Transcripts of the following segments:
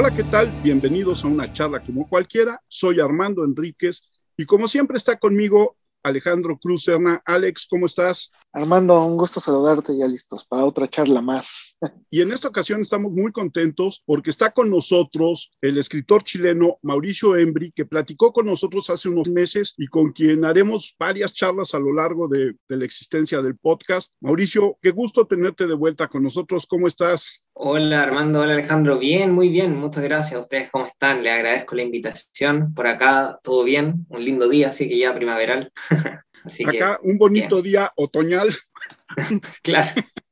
Hola, ¿qué tal? Bienvenidos a una charla como cualquiera. Soy Armando Enríquez y como siempre está conmigo Alejandro Cruz Serna. Alex, ¿cómo estás? Armando, un gusto saludarte, ya listos para otra charla más. Y en esta ocasión estamos muy contentos porque está con nosotros el escritor chileno Mauricio Embri, que platicó con nosotros hace unos meses y con quien haremos varias charlas a lo largo de, de la existencia del podcast. Mauricio, qué gusto tenerte de vuelta con nosotros. ¿Cómo estás? Hola Armando, hola Alejandro, bien, muy bien, muchas gracias. ¿Ustedes cómo están? Les agradezco la invitación. Por acá todo bien, un lindo día, así que ya primaveral. así acá un bonito día otoñal. claro.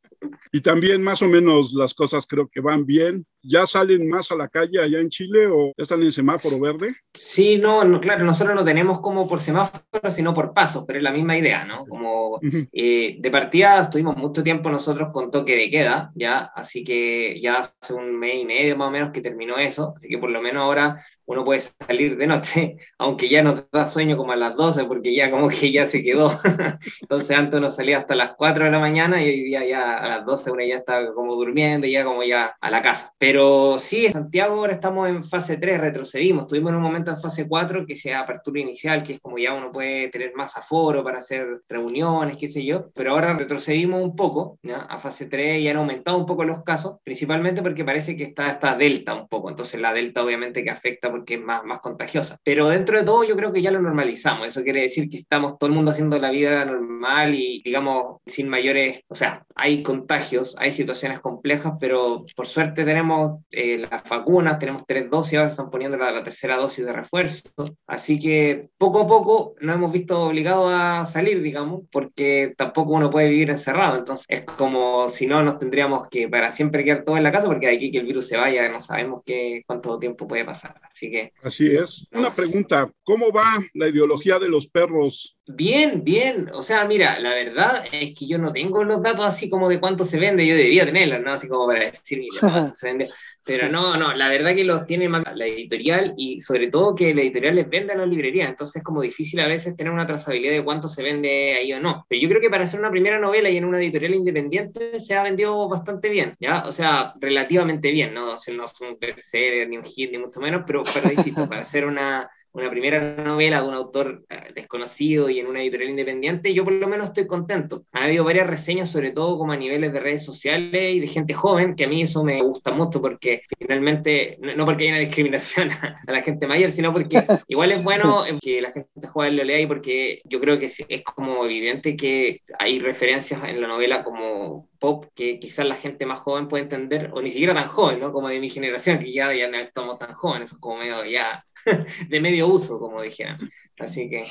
Y también más o menos las cosas creo que van bien. ¿Ya salen más a la calle allá en Chile o ya están en semáforo verde? Sí, no, no claro, nosotros no tenemos como por semáforo, sino por pasos, pero es la misma idea, ¿no? Como eh, de partida estuvimos mucho tiempo nosotros con toque de queda, ya, así que ya hace un mes y medio más o menos que terminó eso, así que por lo menos ahora uno puede salir de noche, aunque ya nos da sueño como a las 12, porque ya como que ya se quedó. Entonces antes uno salía hasta las 4 de la mañana y hoy día ya a las 12 uno ya está como durmiendo y ya como ya a la casa. Pero sí, en Santiago ahora estamos en fase 3, retrocedimos. Estuvimos en un momento en fase 4, que sea apertura inicial, que es como ya uno puede tener más aforo para hacer reuniones, qué sé yo. Pero ahora retrocedimos un poco a fase 3 y han aumentado un poco los casos, principalmente porque parece que está esta delta un poco. Entonces la delta obviamente que afecta porque es más, más contagiosa. Pero dentro de todo yo creo que ya lo normalizamos. Eso quiere decir que estamos todo el mundo haciendo la vida normal y digamos sin mayores, o sea, hay contagios, hay situaciones complejas, pero por suerte tenemos eh, las vacunas, tenemos tres dosis, ahora están poniendo la, tercera dosis de refuerzo. Así que poco a poco nos hemos visto obligados a salir, digamos, porque tampoco uno puede vivir encerrado. Entonces es como si no nos tendríamos que para siempre quedar todo en la casa porque de aquí que el virus se vaya no sabemos qué, cuánto tiempo puede pasar. Así Así es. Una pregunta, ¿cómo va la ideología de los perros? Bien, bien. O sea, mira, la verdad es que yo no tengo los datos así como de cuánto se vende. Yo debería tenerlos, ¿no? Así como para decir, mira, cuánto se vende. Pero no, no, la verdad que los tiene más la editorial y sobre todo que la editorial les vende a las librerías, entonces es como difícil a veces tener una trazabilidad de cuánto se vende ahí o no. Pero yo creo que para hacer una primera novela y en una editorial independiente se ha vendido bastante bien, ¿ya? O sea, relativamente bien, ¿no? O sea, no es un bestseller ni un hit ni mucho menos, pero, pero para hacer una, una primera novela de un autor eh, desconocido y en una editorial independiente, yo por lo menos estoy contento. Ha habido varias reseñas, sobre todo como a niveles de redes sociales y de gente joven, que a mí eso me gusta mucho porque finalmente, no, porque haya una discriminación a, la gente mayor, sino porque igual es bueno que la gente joven lo lea y porque yo creo que es como evidente que hay referencias en la novela como pop que quizás la gente más joven puede entender, o ni siquiera tan joven, ¿no? Como de mi generación, que ya, ya no estamos tan jóvenes, es como medio ya de medio uso, como dijeran. Así que,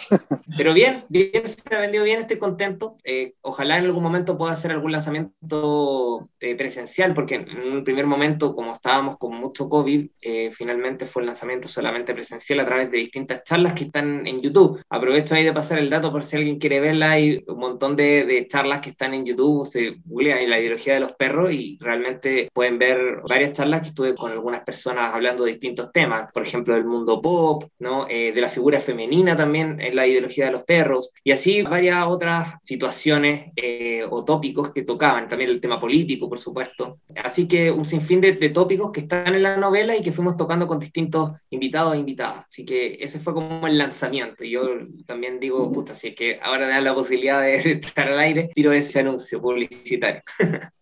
pero bien, bien, se ha vendido bien, estoy contento. Eh, ojalá en algún momento pueda hacer algún lanzamiento eh, presencial, porque en un primer momento, como estábamos con mucho COVID, eh, finalmente fue el lanzamiento solamente presencial a través de distintas charlas que están en YouTube. Aprovecho ahí de pasar el dato por si alguien quiere verla. Hay un montón de, charlas que están en YouTube, se googlea en la ideología de los perros y realmente pueden ver varias charlas que estuve con algunas personas hablando de distintos temas, por ejemplo, del mundo pop, ¿no? de la figura femenina también en la ideología de los perros, y así varias otras situaciones eh, o tópicos que tocaban, también el tema político, por supuesto. Así que un sinfín de, tópicos que están en la novela y que fuimos tocando con distintos invitados e invitadas. Así que ese fue como el lanzamiento. Y yo también digo, puta, así que ahora da la posibilidad de estar al aire, tiro ese anuncio publicitario.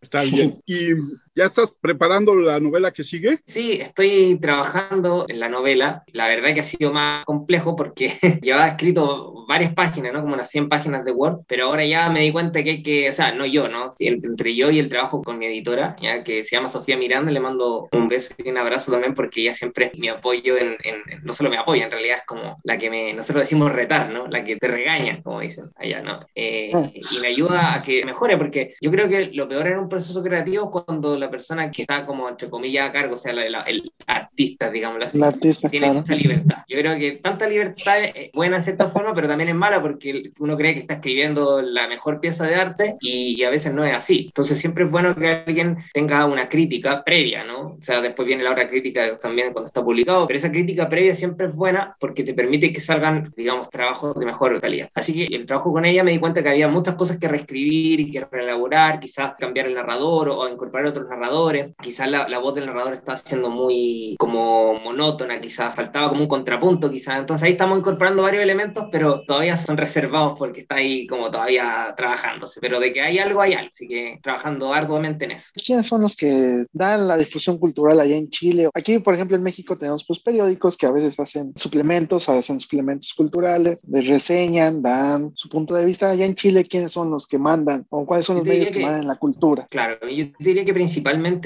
Está bien. Y ¿Ya estás preparando la novela que sigue? Sí, estoy trabajando en la novela. La verdad que ha sido más complejo porque llevaba escrito varias páginas, ¿no? Como unas 100 páginas de Word, pero ahora ya me di cuenta que hay que, o sea, no yo, ¿no? Entre yo y el trabajo con mi editora, ya que se llama Sofía Miranda, le mando un beso y un abrazo también porque ella siempre me apoyo en, no solo me apoya, en realidad es como la que me, nosotros decimos retar, ¿no? La que te regaña, como dicen allá, ¿no? Eh, ah. y me ayuda a que mejore porque yo creo que lo peor en un proceso creativo es cuando la persona que está como, entre comillas, a cargo, o sea, el artista, digámoslo así, artista, tiene mucha libertad. Yo creo que tanta libertad es buena en cierta forma, pero también es mala porque uno cree que está escribiendo la mejor pieza de arte y, a veces no es así. Entonces siempre es bueno que alguien tenga una crítica previa, ¿no? O sea, después viene la otra crítica también cuando está publicado, pero esa crítica previa siempre es buena porque te permite que salgan, digamos, trabajos de mejor calidad. Así que el trabajo con ella me di cuenta que había muchas cosas que reescribir y que reelaborar, quizás cambiar el narrador o, incorporar otros narradores, quizás la, la voz del narrador está siendo muy como monótona, quizás faltaba como un contrapunto, quizás. Entonces ahí estamos incorporando varios elementos, pero todavía son reservados porque está ahí como todavía trabajándose. Pero de que hay algo, hay algo. Así que trabajando arduamente en eso. ¿Quiénes son los que dan la difusión cultural allá en Chile? Aquí, por ejemplo, en México tenemos pues periódicos que a veces hacen suplementos, hacen suplementos culturales, les reseñan, dan su punto de vista. Allá en Chile, ¿quiénes son los que mandan? ¿O cuáles son los medios que, mandan la cultura? Claro, yo diría que principalmente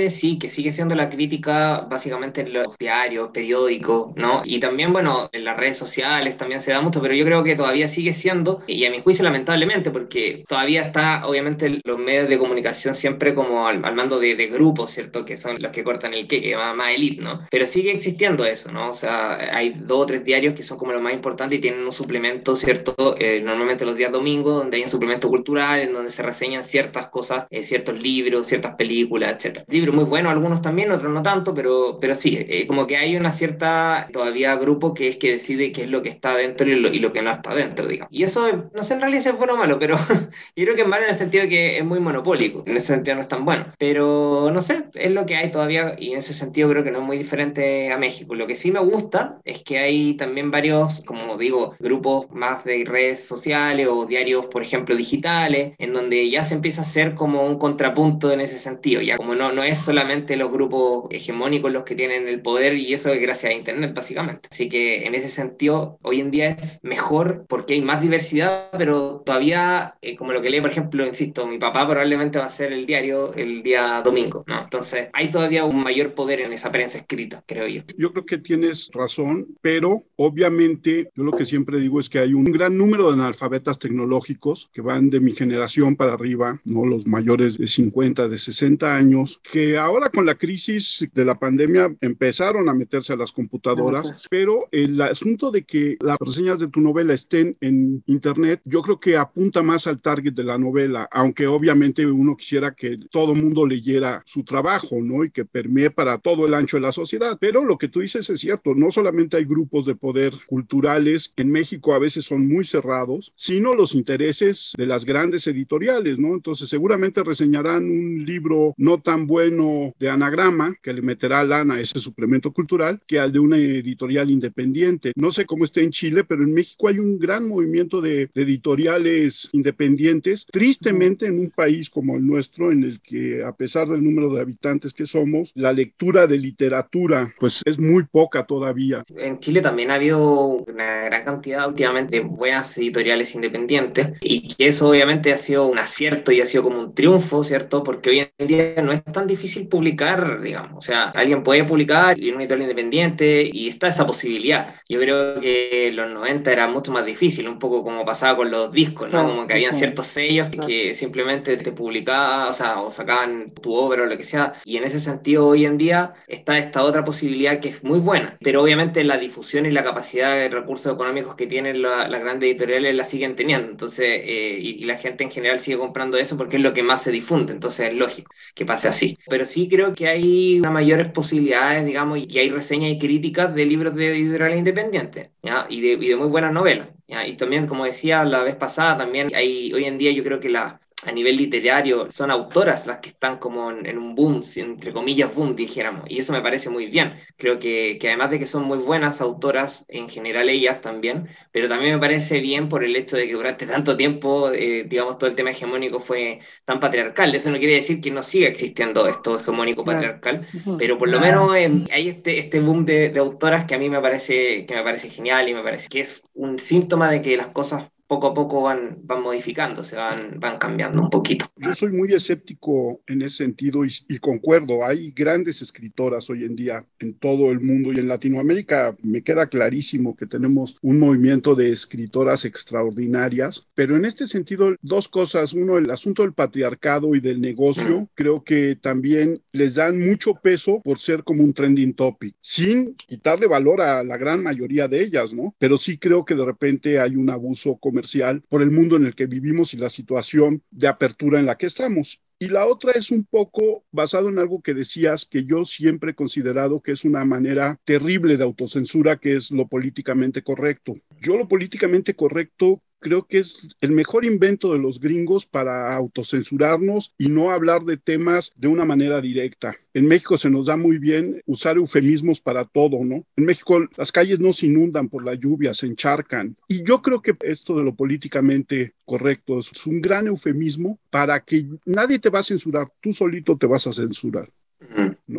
sí, que sigue siendo la crítica básicamente en los diarios, periódicos, ¿no? Y también, bueno, en las redes sociales también se da mucho, pero yo creo que todavía sigue siendo, y a mi juicio lamentablemente, porque todavía está, obviamente, los medios de comunicación siempre como al, mando de, grupos, ¿cierto? Que son los que cortan el que, que va más elite, ¿no? Pero sigue existiendo eso, ¿no? O sea, hay dos o tres diarios que son como los más importantes y tienen un suplemento, ¿cierto? Eh, normalmente los días domingos, donde hay un suplemento cultural, en donde se reseñan ciertas cosas, eh, ciertos libros, ciertas películas, etc. Libros muy buenos, algunos también, otros no tanto, pero, pero sí, eh, como que hay una cierta, todavía grupo que es que decide qué es lo que está dentro y lo, y lo que no está dentro, digamos. Y eso, no sé en realidad si es bueno o malo, pero yo creo que es malo en el sentido de que es muy monopólico, en ese sentido no es tan bueno. Pero no sé, es lo que hay todavía y en ese sentido creo que no es muy diferente a México. Lo que sí me gusta es que hay también varios, como digo, grupos más de redes sociales o diarios, por ejemplo, digitales, en donde ya se empieza a hacer como un contrapunto en ese sentido. Ya como no, no es solamente los grupos hegemónicos los que tienen el poder y eso es gracias a Internet, básicamente. Así que en ese sentido, hoy en día es mejor porque hay más diversidad, pero todavía, eh, como lo que lee, por ejemplo, insisto, mi papá probablemente va a ser el diario el día domingo, ¿no? Entonces, hay todavía un mayor poder en esa prensa escrita, creo yo. Yo creo que tienes razón, pero obviamente yo lo que siempre digo es que hay un gran número de analfabetas tecnológicos que van de mi generación para arriba, ¿no? Los mayores de 50, de 60 años, que ahora con la crisis de la pandemia empezaron a meterse a las computadoras, pero el asunto de que las reseñas de tu novela estén en internet, yo creo que apunta más al target de la novela, aunque obviamente uno quisiera que todo mundo leyera su trabajo, ¿no? Y que permee para todo el ancho de la sociedad. Pero lo que tú dices es cierto, no solamente hay grupos de poder culturales que en México a veces son muy cerrados, sino los intereses de las grandes editoriales, ¿no? Entonces seguramente reseñarán un libro no tan bueno de anagrama que le meterá lana a ese suplemento cultural que al de una editorial independiente. No sé cómo esté en Chile, pero en México hay un gran movimiento de, de editoriales independientes. Tristemente en un país como el nuestro, en el que a pesar del número de habitantes que somos, la lectura de literatura pues es muy poca todavía. En Chile también ha habido una gran cantidad últimamente de buenas editoriales independientes y que eso obviamente ha sido un acierto y ha sido como un triunfo, ¿cierto? Porque hoy en día no es tan difícil publicar, digamos, o sea, alguien puede publicar en una editorial independiente y está esa posibilidad. Yo creo que los 90 era mucho más difícil, un poco como pasaba con los discos, ¿no? Como que habían ciertos sellos que simplemente te publicaban, o sea, o sacaban tu obra o lo que sea. Y en ese sentido, hoy en día está esta otra posibilidad que es muy buena, pero obviamente la difusión y la capacidad de recursos económicos que tienen las grandes editoriales la siguen teniendo. Entonces, eh, y, y la gente en general sigue comprando eso porque es lo que más se difunde. Entonces, es lógico que pase así. Pero sí creo que hay mayores posibilidades, digamos, y hay reseñas y críticas de libros de editoriales independientes. Y, de, muy buenas novelas. Y también, como decía la vez pasada, también hay, hoy en día yo creo que la, a nivel literario son autoras las que están como en, un boom, entre comillas boom, dijéramos, y eso me parece muy bien. Creo que, que, además de que son muy buenas autoras, en general ellas también, pero también me parece bien por el hecho de que durante tanto tiempo, eh, digamos, todo el tema hegemónico fue tan patriarcal. Eso no quiere decir que no siga existiendo esto hegemónico patriarcal, pero por lo menos eh, hay este, este boom de, de autoras que a mí me parece, que me parece genial y me parece que es un síntoma de que las cosas poco a poco van, van modificándose, van, van cambiando un poquito. Yo soy muy escéptico en ese sentido y, y, concuerdo. Hay grandes escritoras hoy en día en todo el mundo y en Latinoamérica me queda clarísimo que tenemos un movimiento de escritoras extraordinarias, pero en este sentido, dos cosas. Uno, el asunto del patriarcado y del negocio, mm. creo que también les dan mucho peso por ser como un trending topic, sin quitarle valor a la gran mayoría de ellas, ¿no? Pero sí creo que de repente hay un abuso comercial por el mundo en el que vivimos y la situación de apertura en la que estamos. Y la otra es un poco basado en algo que decías que yo siempre he considerado que es una manera terrible de autocensura, que es lo políticamente correcto. Yo lo políticamente correcto creo que es el mejor invento de los gringos para autocensurarnos y no hablar de temas de una manera directa. En México se nos da muy bien usar eufemismos para todo, ¿no? En México las calles no se inundan por la lluvia, se encharcan. Y yo creo que esto de lo políticamente correcto es un gran eufemismo para que nadie te va a censurar, tú solito te vas a censurar.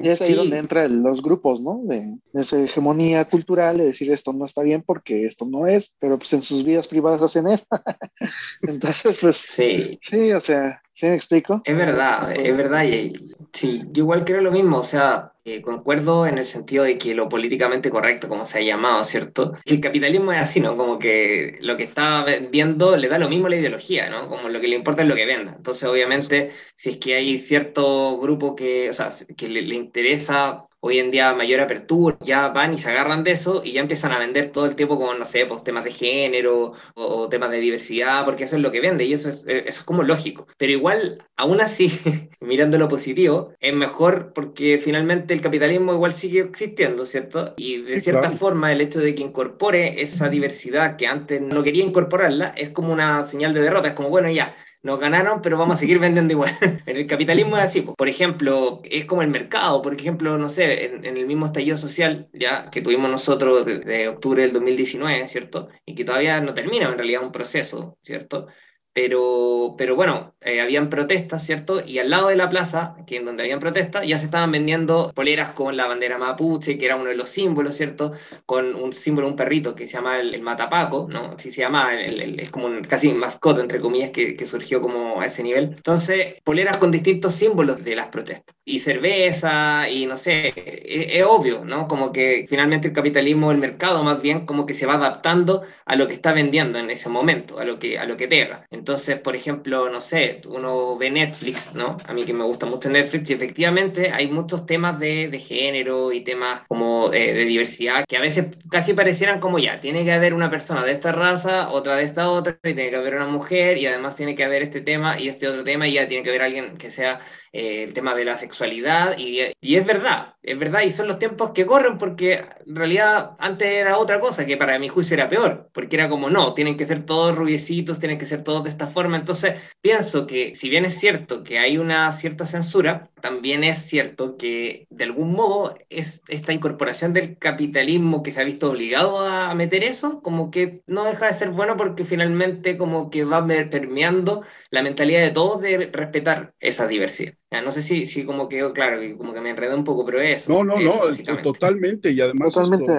Y es ahí donde entran los grupos, ¿no? De, esa hegemonía cultural, de decir esto no está bien porque esto no es, pero pues en sus vidas privadas hacen eso. Entonces, pues sí. sí, o sea, ¿sí me explico? Es verdad, es verdad. Y, sí, yo igual creo lo mismo, o sea, concuerdo en el sentido de que lo políticamente correcto, como se ha llamado, ¿cierto? El capitalismo es así, ¿no? Como que lo que está vendiendo le da lo mismo a la ideología, ¿no? Como lo que le importa es lo que venda. Entonces, obviamente, si es que hay cierto grupo que, o sea, que le interesa hoy en día mayor apertura, ya van y se agarran de eso y ya empiezan a vender todo el tiempo con, no sé, pues temas de género o, temas de diversidad, porque eso es lo que vende y eso es, eh, eso es como lógico. Pero igual, aún así, mirando lo positivo, es mejor porque finalmente el capitalismo igual sigue existiendo, ¿cierto? Y de cierta forma el hecho de que incorpore esa diversidad que antes no quería incorporarla es como una señal de derrota, es como, bueno, ya, nos ganaron, pero vamos a seguir vendiendo igual. en el capitalismo es así. Por ejemplo, es como el mercado. Por ejemplo, no sé, en, el mismo estallido social ya que tuvimos nosotros desde octubre del 2019, ¿cierto? Y que todavía no termina en realidad un proceso, ¿cierto? Pero, pero bueno, eh, habían protestas, ¿cierto? Y al lado de la plaza, que en donde habían protestas, ya se estaban vendiendo poleras con la bandera mapuche, que era uno de los símbolos, ¿cierto? Con un símbolo, un perrito que se llama el, matapaco, ¿no? Así se llama, es como un casi mascota, entre comillas, que, que, surgió como a ese nivel. Entonces, poleras con distintos símbolos de las protestas. Y cerveza, y no sé, es, obvio, ¿no? Como que finalmente el capitalismo, el mercado más bien, como que se va adaptando a lo que está vendiendo en ese momento, a lo que, a lo que pega. Entonces, por ejemplo, no sé, uno ve Netflix, ¿no? A mí que me gusta mucho Netflix y efectivamente hay muchos temas de, de género y temas como eh, de diversidad que a veces casi parecieran como ya, tiene que haber una persona de esta raza, otra de esta otra, y tiene que haber una mujer y además tiene que haber este tema y este otro tema y ya tiene que haber alguien que sea eh, el tema de la sexualidad, y, y, es verdad, es verdad, y son los tiempos que corren porque en realidad antes era otra cosa que para mi juicio era peor, porque era como, no, tienen que ser todos rubiecitos, tienen que ser todos de esta forma, entonces pienso que si bien es cierto que hay una cierta censura, también es cierto que de algún modo es esta incorporación del capitalismo que se ha visto obligado a meter eso, como que no deja de ser bueno porque finalmente como que va permeando la mentalidad de todos de respetar esa diversidad. No sé si, si como que, claro, como que me enredé un poco, pero eso. No, no, no, totalmente. Y además. Totalmente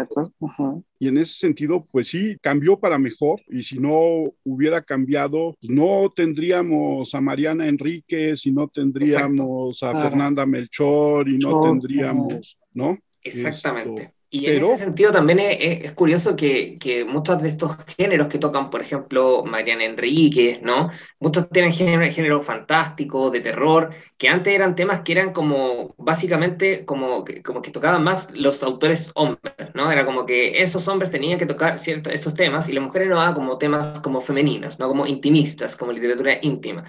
Y en ese sentido, pues sí, cambió para mejor. Y si no hubiera cambiado, no tendríamos a Mariana Enríquez y no tendríamos a Fernanda Melchor y no tendríamos, ¿no? Exactamente. Y en ese sentido también es, curioso que, que, muchos de estos géneros que tocan, por ejemplo, Mariana Enríquez, ¿no? Muchos tienen género, género fantástico, de terror, que antes eran temas que eran como, básicamente, como, como que tocaban más los autores hombres, ¿no? Era como que esos hombres tenían que tocar ciertos, estos temas y las mujeres no daban como temas como femeninos, ¿no? Como intimistas, como literatura íntima.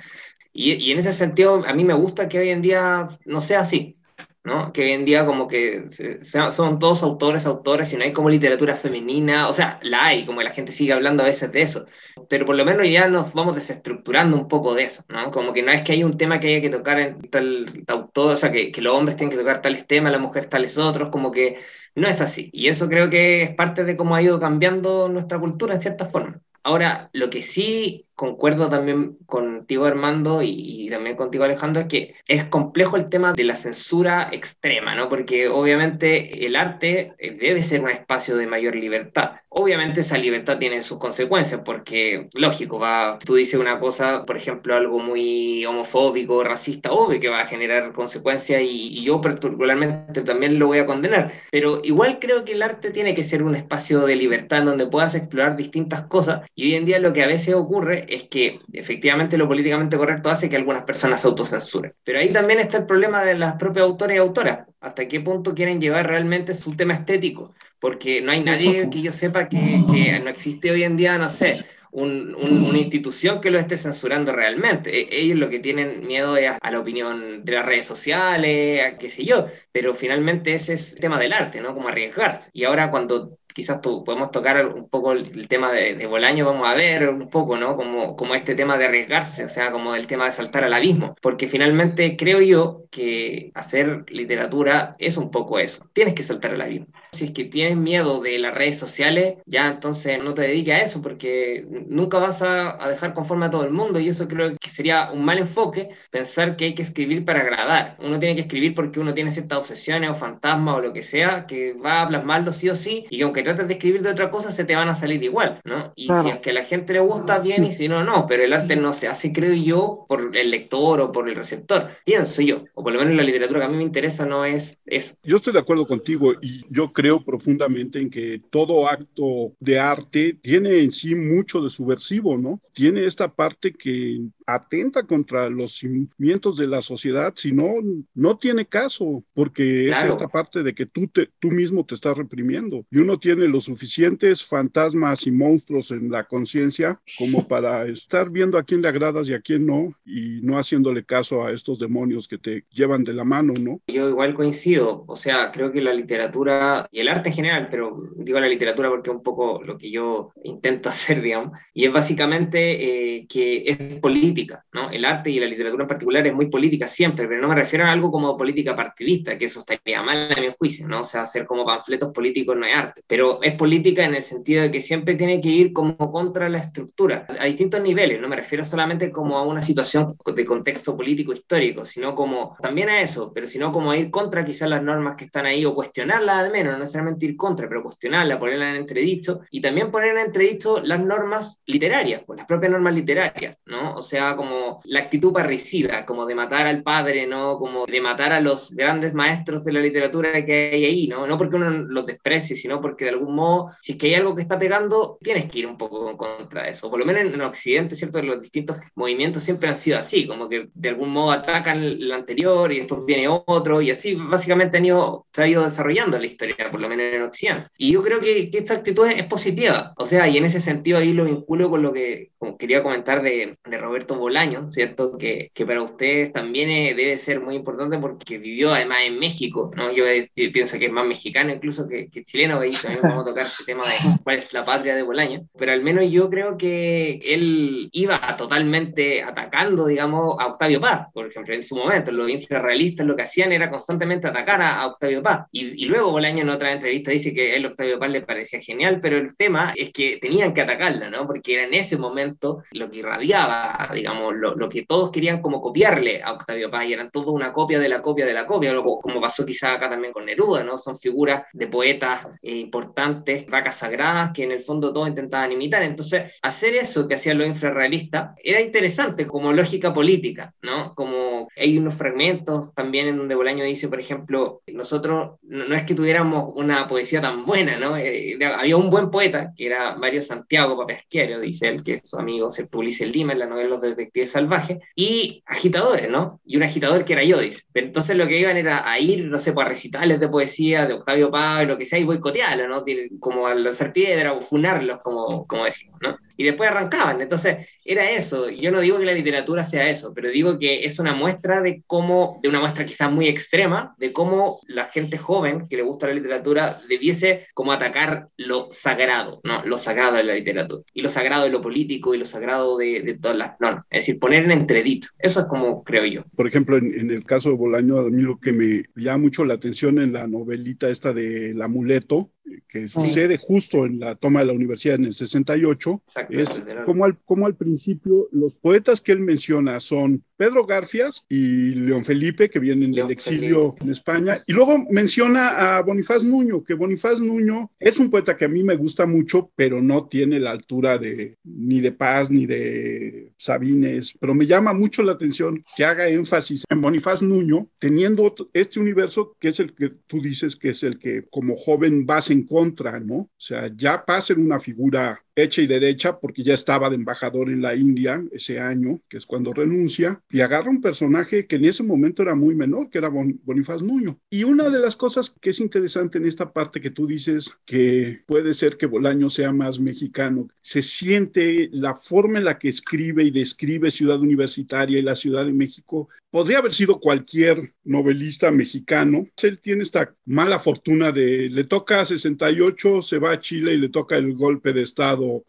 Y, y en ese sentido, a mí me gusta que hoy en día no sea así, ¿no? Que hoy en día como que son todos autores, autores, y no hay como literatura femenina, o sea, la hay, como la gente sigue hablando a veces de eso, pero por lo menos ya nos vamos desestructurando un poco de eso, ¿no? Como que no es que hay un tema que haya que tocar en tal, autor, o sea, que, que los hombres tienen que tocar tales temas, las mujeres tales otros, como que no es así, y eso creo que es parte de cómo ha ido cambiando nuestra cultura en cierta forma. Ahora, lo que sí concuerdo también contigo Armando y, y, también contigo Alejandro, que es complejo el tema de la censura extrema, ¿no? Porque obviamente el arte eh, debe ser un espacio de mayor libertad. Obviamente esa libertad tiene sus consecuencias, porque lógico, va, tú dices una cosa, por ejemplo, algo muy homofóbico, racista, obvio que va a generar consecuencias y, y yo particularmente también lo voy a condenar, pero igual creo que el arte tiene que ser un espacio de libertad en donde puedas explorar distintas cosas y hoy en día lo que a veces ocurre es que efectivamente lo políticamente correcto hace que algunas personas se autocensuren. Pero ahí también está el problema de las propias autores y autoras, hasta qué punto quieren llevar realmente su tema estético porque no hay nadie que yo sepa que, que, no existe hoy en día, no sé, un, un, una institución que lo esté censurando realmente. E, ellos lo que tienen miedo es a, la opinión de las redes sociales, a qué sé yo, pero finalmente ese es el tema del arte, ¿no? Como arriesgarse. Y ahora cuando quizás tú, podemos tocar un poco el, tema de, de, Bolaño, vamos a ver un poco, ¿no? Como, como este tema de arriesgarse, o sea, como el tema de saltar al abismo, porque finalmente creo yo que hacer literatura es un poco eso, tienes que saltar al abismo. Si es que tienes miedo de las redes sociales, ya entonces no te dediques a eso, porque nunca vas a, a dejar conforme a todo el mundo y eso creo que sería un mal enfoque, pensar que hay que escribir para agradar. Uno tiene que escribir porque uno tiene ciertas obsesiones o fantasmas o lo que sea, que va a plasmarlo sí o sí, y aunque trates de escribir de otra cosa, se te van a salir igual, ¿no? Y claro. si es que a la gente le gusta, bien, y si no, no, pero el arte no se hace, creo yo, por el lector o por el receptor, pienso yo, o por lo menos la literatura que a mí me interesa no es eso. Yo estoy de acuerdo contigo y yo creo profundamente en que todo acto de arte tiene en sí mucho de subversivo, ¿no? Tiene esta parte que atenta contra los cimientos de la sociedad, si no, no tiene caso, porque claro. es esta parte de que tú, te, tú mismo te estás reprimiendo y uno tiene los suficientes fantasmas y monstruos en la conciencia como para estar viendo a quién le agradas y a quién no y no haciéndole caso a estos demonios que te llevan de la mano, ¿no? Yo igual coincido, o sea, creo que la literatura y el arte en general, pero digo la literatura porque es un poco lo que yo intento hacer, digamos, y es básicamente eh, que es política, ¿no? El arte y la literatura en particular es muy política siempre, pero no me refiero a algo como política partidista, que eso estaría mal a mi juicio, ¿no? O sea, hacer como panfletos políticos no es arte, pero es política en el sentido de que siempre tiene que ir como contra la estructura, a distintos niveles, no me refiero solamente como a una situación de contexto político histórico, sino como también a eso, pero sino como a ir contra quizás las normas que están ahí o cuestionarlas al menos, no necesariamente ir contra, pero cuestionarlas, ponerlas en entredicho y también poner en entredicho las normas literarias, pues las propias normas literarias, ¿no? O sea, como la actitud parricida, como de matar al padre, ¿no? Como de matar a los grandes maestros de la literatura que hay ahí, ¿no? No porque uno los desprecie, sino porque de algún modo, si es que hay algo que está pegando, tienes que ir un poco en contra de eso. Por lo menos en, en Occidente, ¿cierto? Los distintos movimientos siempre han sido así, como que de algún modo atacan el anterior y después viene otro, y así básicamente han ido, se ha ido desarrollando la historia, por lo menos en Occidente. Y yo creo que, que esta actitud es, es, positiva, o sea, y en ese sentido ahí lo vinculo con lo que quería comentar de, de, Roberto Bolaño, ¿cierto? Que, que para ustedes también es, debe ser muy importante porque vivió además en México, ¿no? Yo, yo pienso que es más mexicano incluso que, que chileno, y también vamos a tocar ese tema de cuál es la patria de Bolaño, pero al menos yo creo que él iba totalmente atacando, digamos, a Octavio Paz, por ejemplo, en su momento, los infrarrealistas lo que hacían era constantemente atacar a, a Octavio Paz, y, y, luego Bolaño en otra entrevista dice que a él Octavio Paz le parecía genial, pero el tema es que tenían que atacarla, ¿no? Porque era en ese momento lo que irradiaba, digamos, lo, lo que todos querían como copiarle a Octavio Paz, y eran todo una copia de la copia de la copia, como pasó quizá acá también con Neruda, ¿no? Son figuras de poetas eh, importantes, vacas sagradas, que en el fondo todos intentaban imitar. Entonces, hacer eso que hacían los infrarrealistas era interesante como lógica política, ¿no? Como hay unos fragmentos también en donde Bolaño dice, por ejemplo, nosotros no, no es que tuviéramos una poesía tan buena, ¿no? Eh, había un buen poeta, que era Mario Santiago Papesquiero, dice él, que es su amigo se publica el Lima en la novela Los Detectives Salvajes, y agitadores, ¿no? Y un agitador que era yo, dice. Entonces lo que iban era a ir, no sé, pues, a recitales de poesía de Octavio Paz, lo que sea, y boicotearlo, ¿no? Como al lanzar piedra o funarlos, como, como decimos, ¿no? Y después arrancaban. Entonces, era eso. Yo no digo que la literatura sea eso, pero digo que es una muestra de cómo, de una muestra quizás muy extrema, de cómo la gente joven que le gusta la literatura debiese como atacar lo sagrado, ¿no? Lo sagrado de la literatura. Y lo sagrado de lo político y lo sagrado de, de todas las normas. Es decir, poner en entredito. Eso es como creo yo. Por ejemplo, en, en el caso de Bolaño, a mí lo que me llama mucho la atención en la novelita esta del amuleto, que sucede justo en la toma de la universidad en el 68, es como al, como al principio los poetas que él menciona son Pedro Garfias y León Felipe, que vienen del exilio en España, y luego menciona a Bonifaz Nuño, que Bonifaz Nuño es un poeta que a mí me gusta mucho, pero no tiene la altura de ni de Paz ni de Sabines, pero me llama mucho la atención que haga énfasis en Bonifaz Nuño, teniendo este universo que es el que tú dices que es el que como joven vas en contra, ¿no? O sea, ya pasa en una figura hecha y derecha porque ya estaba de embajador en la India ese año, que es cuando renuncia, y agarra un personaje que en ese momento era muy menor, que era Bonifaz Nuño. Y una de las cosas que es interesante en esta parte que tú dices que puede ser que Bolaño sea más mexicano, se siente la forma en la que escribe y describe Ciudad Universitaria y la Ciudad de México. Podría haber sido cualquier novelista mexicano. Él tiene esta mala fortuna de le toca a 68, se va a Chile y le toca el golpe de Estado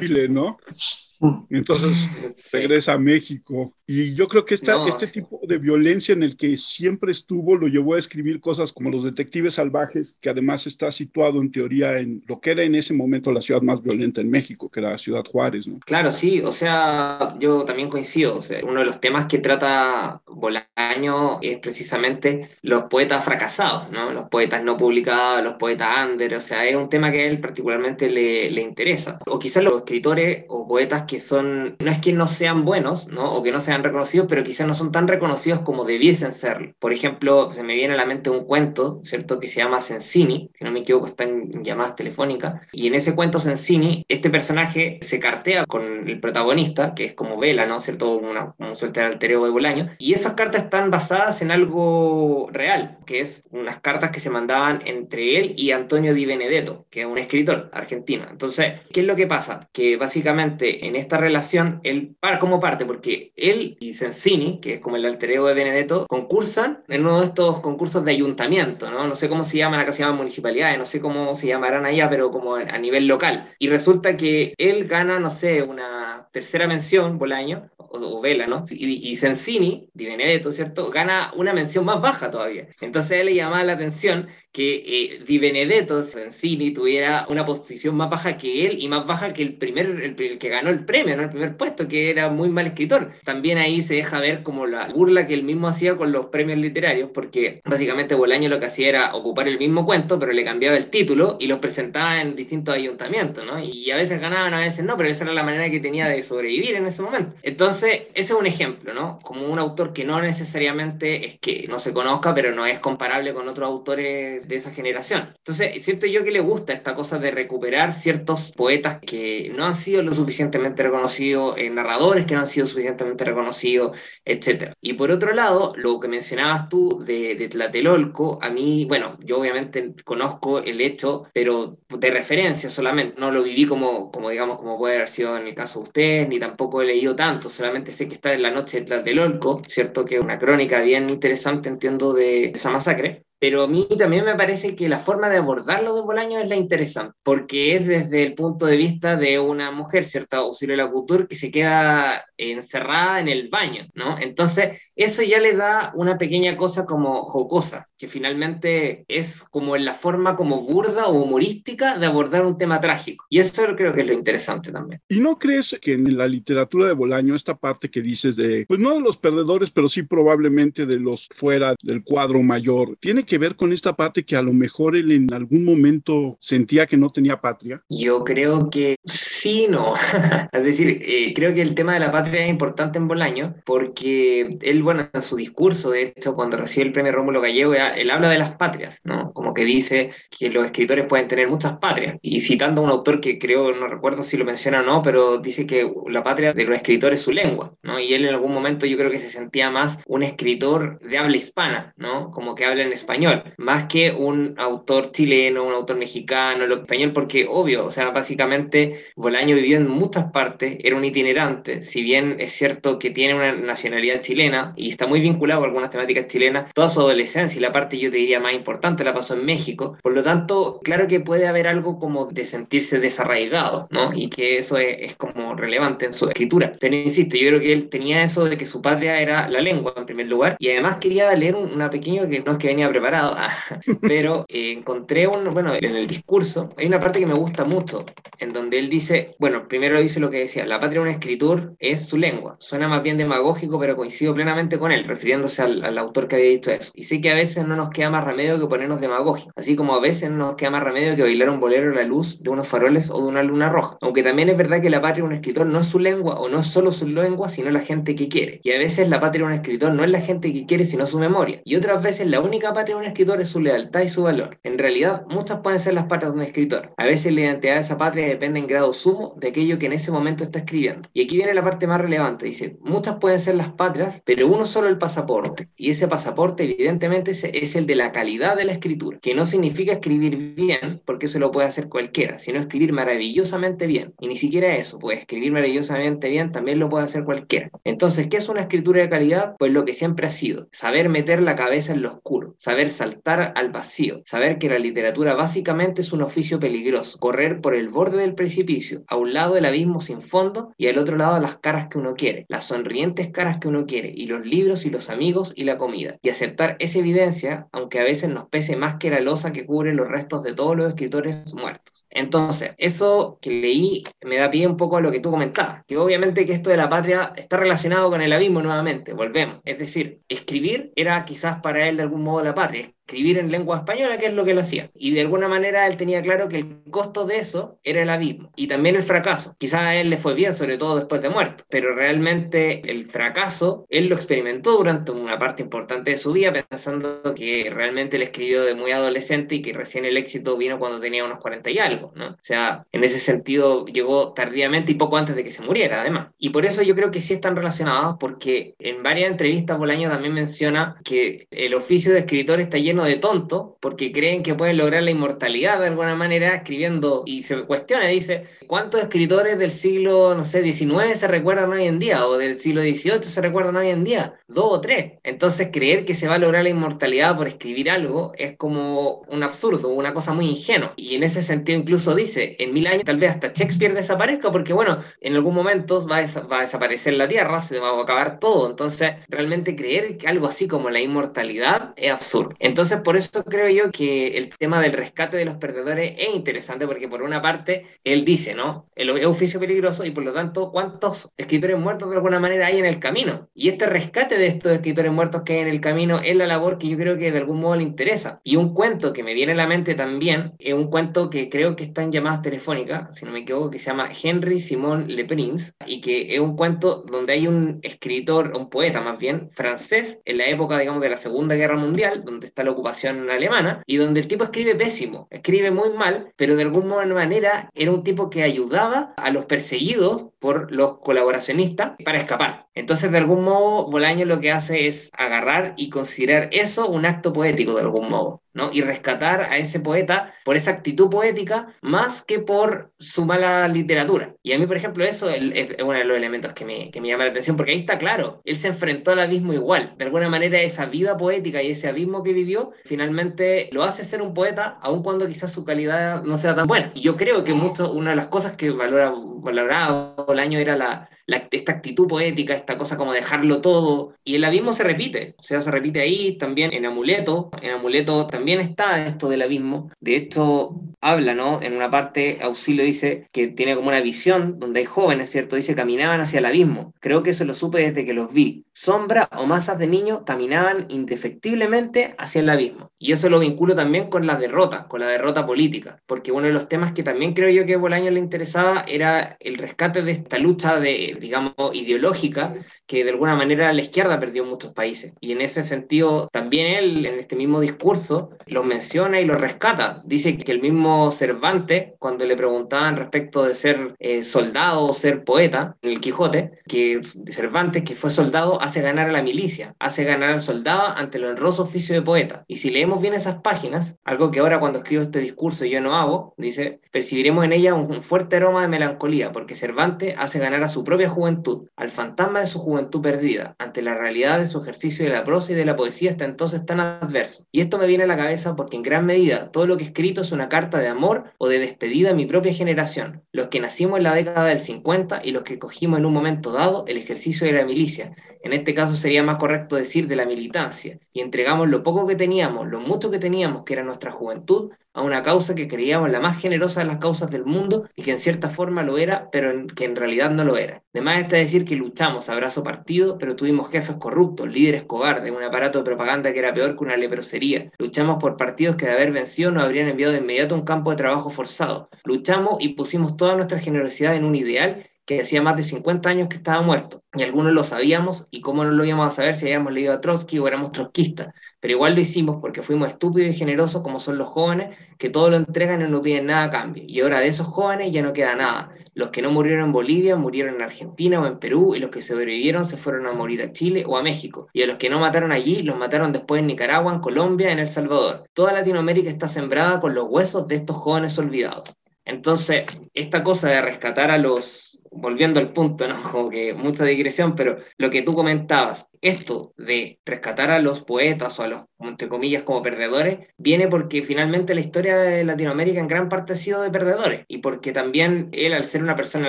Chile, ¿no? Entonces regresa a México. Y yo creo que esta, este tipo de violencia en el que siempre estuvo lo llevó a escribir cosas como Los Detectives Salvajes, que además está situado en teoría en lo que era en ese momento la ciudad más violenta en México, que era Ciudad Juárez. ¿no? Claro, sí, o sea, yo también coincido. uno de los temas que trata Bolaño es precisamente los poetas fracasados, ¿no? los poetas no publicados, los poetas under, o sea, es un tema que a él particularmente le, le interesa. O quizás los escritores o poetas que que son, no es que no sean buenos, ¿no? O que no sean reconocidos, pero quizás no son tan reconocidos como debiesen ser. Por ejemplo, se me viene a la mente un cuento, ¿cierto? Que se llama Sensini, si no me equivoco está en llamadas telefónicas, y en ese cuento Sensini, este personaje se cartea con el protagonista, que es como Vela, ¿no? ¿Cierto? Una, un suerte de altereo de Bolaño, y esas cartas están basadas en algo real, que es unas cartas que se mandaban entre él y Antonio Di Benedetto, que es un escritor argentino. Entonces, ¿qué es lo que pasa? Que básicamente en esta relación, él, para, como parte, porque él y Sensini, que es como el alter ego de Benedetto, concursan en uno de estos concursos de ayuntamiento, ¿no? No sé cómo se llaman, acá se llaman municipalidades, no sé cómo se llamarán allá, pero como a nivel local. Y resulta que él gana, no sé, una tercera mención, Bolaño, o, Vela, ¿no? Y, y Sensini, Di Benedetto, ¿cierto? Gana una mención más baja todavía. Entonces él le llama la atención que eh, Di Benedetto, Sensini, tuviera una posición más baja que él y más baja que el primer, el, que ganó el premio, ¿no? El primer puesto, que era muy mal escritor. También ahí se deja ver como la burla que él mismo hacía con los premios literarios, porque básicamente Bolaño lo que hacía era ocupar el mismo cuento, pero le cambiaba el título y los presentaba en distintos ayuntamientos, ¿no? Y a veces ganaban, a veces no, pero esa era la manera que tenía de sobrevivir en ese momento. Entonces, ese es un ejemplo, ¿no? Como un autor que no necesariamente es que no se conozca, pero no es comparable con otros autores de esa generación. Entonces, siento yo que le gusta esta cosa de recuperar ciertos poetas que no han sido lo suficientemente reconocidos, en narradores que no han sido suficientemente reconocidos, etc. Y por otro lado, lo que mencionabas tú de, de Tlatelolco, a mí, bueno, yo obviamente conozco el hecho, pero de referencia solamente, no lo viví como, como digamos, como puede haber sido en el caso de ustedes, ni tampoco he leído tanto, solamente sé que está en la noche de Tlatelolco, ¿cierto? Que es una crónica bien interesante, entiendo, de esa masacre. Pero a mí también me parece que la forma de abordarlo de Bolaño es la interesante, porque es desde el punto de vista de una mujer, ¿cierto? Auxilio la Couture, que se queda encerrada en el baño, ¿no? Entonces, eso ya le da una pequeña cosa como jocosa, que finalmente es como en la forma como burda o humorística de abordar un tema trágico. Y eso creo que es lo interesante también. ¿Y no crees que en la literatura de Bolaño, esta parte que dices de, pues no de los perdedores, pero sí probablemente de los fuera del cuadro mayor, tiene que ver con esta parte que a lo mejor él en algún momento sentía que no tenía patria? Yo creo que sí, no. es decir, eh, creo que el tema de la patria es importante en Bolaño porque él, bueno, en su discurso, de hecho, cuando recibe el premio Rómulo Gallego, él habla de las patrias, ¿no? Como que dice que los escritores pueden tener muchas patrias. Y citando a un autor que creo, no recuerdo si lo menciona o no, pero dice que la patria de los escritores es su lengua, ¿no? Y él en algún momento yo creo que se sentía más un escritor de habla hispana, ¿no? Como que habla en español más que un autor chileno, un autor mexicano, lo español, porque obvio, o sea, básicamente Bolaño vivió en muchas partes, era un itinerante, si bien bien es cierto que tiene una nacionalidad chilena y está muy vinculado con algunas temáticas chilenas, toda su adolescencia y la parte yo te diría más importante la pasó en México, por lo tanto, claro que puede haber algo como de sentirse desarraigado, ¿no? Y que eso es, como relevante en su escritura. Pero insisto, yo creo que él tenía eso de que su patria era la lengua en primer lugar y además quería leer una pequeña que no es que venía preparado, pero eh, encontré un, bueno, en el discurso hay una parte que me gusta mucho, en donde él dice, bueno, primero dice lo que decía, la patria de un escritor es su lengua. Suena más bien demagógico, pero coincido plenamente con él, refiriéndose al, autor que había dicho eso. Y sé que a veces no nos queda más remedio que ponernos demagógicos, así como a veces no nos queda más remedio que bailar un bolero a la luz de unos faroles o de una luna roja. Aunque también es verdad que la patria de un escritor no es su lengua o no es solo su lengua, sino la gente que quiere. Y a veces la patria de un escritor no es la gente que quiere, sino su memoria. Y otras veces la única patria de un escritor es su lealtad y su valor. En realidad, muchas pueden ser las patrias de un escritor. A veces la identidad de esa patria depende en grado sumo de aquello que en ese momento está escribiendo. Y aquí viene la parte más relevante. Dice, muchas pueden ser las patrias, pero uno solo el pasaporte. Y ese pasaporte evidentemente es el de la calidad de la escritura, que no significa escribir bien, porque eso lo puede hacer cualquiera, sino escribir maravillosamente bien. Y ni siquiera eso, pues escribir maravillosamente bien también lo puede hacer cualquiera. Entonces, ¿qué es una escritura de calidad? Pues lo que siempre ha sido, saber meter la cabeza en lo oscuro, saber saltar al vacío, saber que la literatura básicamente es un oficio peligroso, correr por el borde del precipicio, a un lado el abismo sin fondo y al otro lado las caras que uno quiere, las sonrientes caras que uno quiere, y los libros y los amigos y la comida. Y aceptar esa evidencia, aunque a veces nos pese más que la losa que cubre los restos de todos los escritores muertos. Entonces, eso que leí me da pie un poco a lo que tú comentabas, que obviamente que esto de la patria está relacionado con el abismo nuevamente, volvemos. Es decir, escribir era quizás para él de algún modo la patria, escribir en lengua española, que es lo que él hacía. Y de alguna manera él tenía claro que el costo de eso era el abismo y también el fracaso. Quizás a él le fue bien, sobre todo después de muerto, pero realmente el fracaso él lo experimentó durante una parte importante de su vida, pensando que realmente él escribió de muy adolescente y que recién el éxito vino cuando tenía unos 40 y algo, ¿no? O sea, en ese sentido llegó tardíamente y poco antes de que se muriera, además. Y por eso yo creo que sí están relacionados, porque en varias entrevistas Bolaño también menciona que el oficio de escritor está lleno de tonto porque creen que pueden lograr la inmortalidad de alguna manera escribiendo y se cuestiona, dice, ¿cuántos escritores del siglo, no sé, 19 se recuerdan hoy en día o del siglo XVIII se recuerdan hoy en día? Dos o tres. Entonces creer que se va a lograr la inmortalidad por escribir algo es como un absurdo, una cosa muy ingenua. Y en ese sentido incluso dice, en mil años tal vez hasta Shakespeare desaparezca porque bueno, en algún momento va a, va a desaparecer la Tierra, se va a acabar todo. Entonces realmente creer que algo así como la inmortalidad es absurdo. Entonces, por eso creo yo que el tema del rescate de los perdedores es interesante, porque por una parte, él dice, ¿no? El oficio peligroso y por lo tanto, ¿cuántos escritores muertos de alguna manera hay en el camino? Y este rescate de estos escritores muertos que hay en el camino es la labor que yo creo que de algún modo le interesa. Y un cuento que me viene a la mente también es un cuento que creo que está en llamadas telefónicas, si no me equivoco, que se llama Henry Simon Le Prince, y que es un cuento donde hay un escritor, un poeta más bien, francés, en la época, digamos, de la Segunda Guerra Mundial, donde está la ocupación alemana, y donde el tipo escribe pésimo, escribe muy mal, pero de alguna manera era un tipo que ayudaba a los perseguidos por los colaboracionistas para escapar. Entonces, de algún modo, Bolaño lo que hace es agarrar y considerar eso un acto poético, de algún modo, ¿no? Y rescatar a ese poeta por esa actitud poética más que por su mala literatura. Y a mí, por ejemplo, eso es, uno de los elementos que me, que me llama la atención, porque ahí está claro, él se enfrentó al abismo igual. De alguna manera, esa vida poética y ese abismo que vivió, finalmente lo hace ser un poeta, aun cuando quizás su calidad no sea tan buena. Y yo creo que mucho, una de las cosas que valora, valoraba Bolaño era la, esta actitud poética, esta cosa como dejarlo todo, y el abismo se repite, o sea, se repite ahí también en Amuleto, en Amuleto también está esto del abismo, de esto habla, ¿no? En una parte Auxilio dice que tiene como una visión donde hay jóvenes, ¿cierto? Dice caminaban hacia el abismo, creo que eso lo supe desde que los vi, sombra o masas de niños caminaban indefectiblemente hacia el abismo, y eso lo vinculo también con la derrota, con la derrota política, porque uno de los temas que también creo yo que a Bolaño le interesaba era el rescate de esta lucha de digamos, ideológica que de alguna manera la izquierda perdió en muchos países. Y en ese sentido, también él, en este mismo discurso, los menciona y los rescata. Dice que el mismo Cervantes, cuando le preguntaban respecto de ser eh, soldado o ser poeta en el Quijote, que Cervantes, que fue soldado, hace ganar a la milicia, hace ganar al soldado ante el honroso oficio de poeta. Y si leemos bien esas páginas, algo que ahora cuando escribo este discurso yo no hago, dice, percibiremos en ella un, fuerte aroma de melancolía, porque Cervantes hace ganar a su propia juventud, al fantasma de su juventud perdida, ante la realidad de su ejercicio de la prosa y de la poesía hasta entonces tan adverso. Y esto me viene a la cabeza porque en gran medida todo lo que he escrito es una carta de amor o de despedida a mi propia generación, los que nacimos en la década del 50 y los que cogimos en un momento dado el ejercicio de la milicia, en este caso sería más correcto decir de la militancia, y entregamos lo poco que teníamos, lo mucho que teníamos, que era nuestra juventud, a una causa que creíamos la más generosa de las causas del mundo y que en cierta forma lo era, pero que en realidad no lo era. Además está decir que luchamos a brazo partido, pero tuvimos jefes corruptos, líderes cobardes, un aparato de propaganda que era peor que una leprosería. Luchamos por partidos que de haber vencido nos habrían enviado de inmediato a un campo de trabajo forzado. Luchamos y pusimos toda nuestra generosidad en un ideal que hacía más de 50 años que estaba muerto. Y algunos lo sabíamos, y cómo no lo íbamos a saber si habíamos leído a Trotsky o éramos trotskistas. Pero igual lo hicimos porque fuimos estúpidos y generosos como son los jóvenes, que todo lo entregan y no piden nada a cambio. Y ahora de esos jóvenes ya no queda nada. Los que no murieron en Bolivia murieron en Argentina o en Perú, y los que sobrevivieron se fueron a morir a Chile o a México. Y a los que no mataron allí, los mataron después en Nicaragua, en Colombia, en El Salvador. Toda Latinoamérica está sembrada con los huesos de estos jóvenes olvidados. Entonces, esta cosa de rescatar a los volviendo al punto, ¿no? Como que mucha digresión, pero lo que tú comentabas, esto de rescatar a los poetas o a los, entre comillas, como perdedores, viene porque finalmente la historia de Latinoamérica en gran parte ha sido de perdedores y porque también él, al ser una persona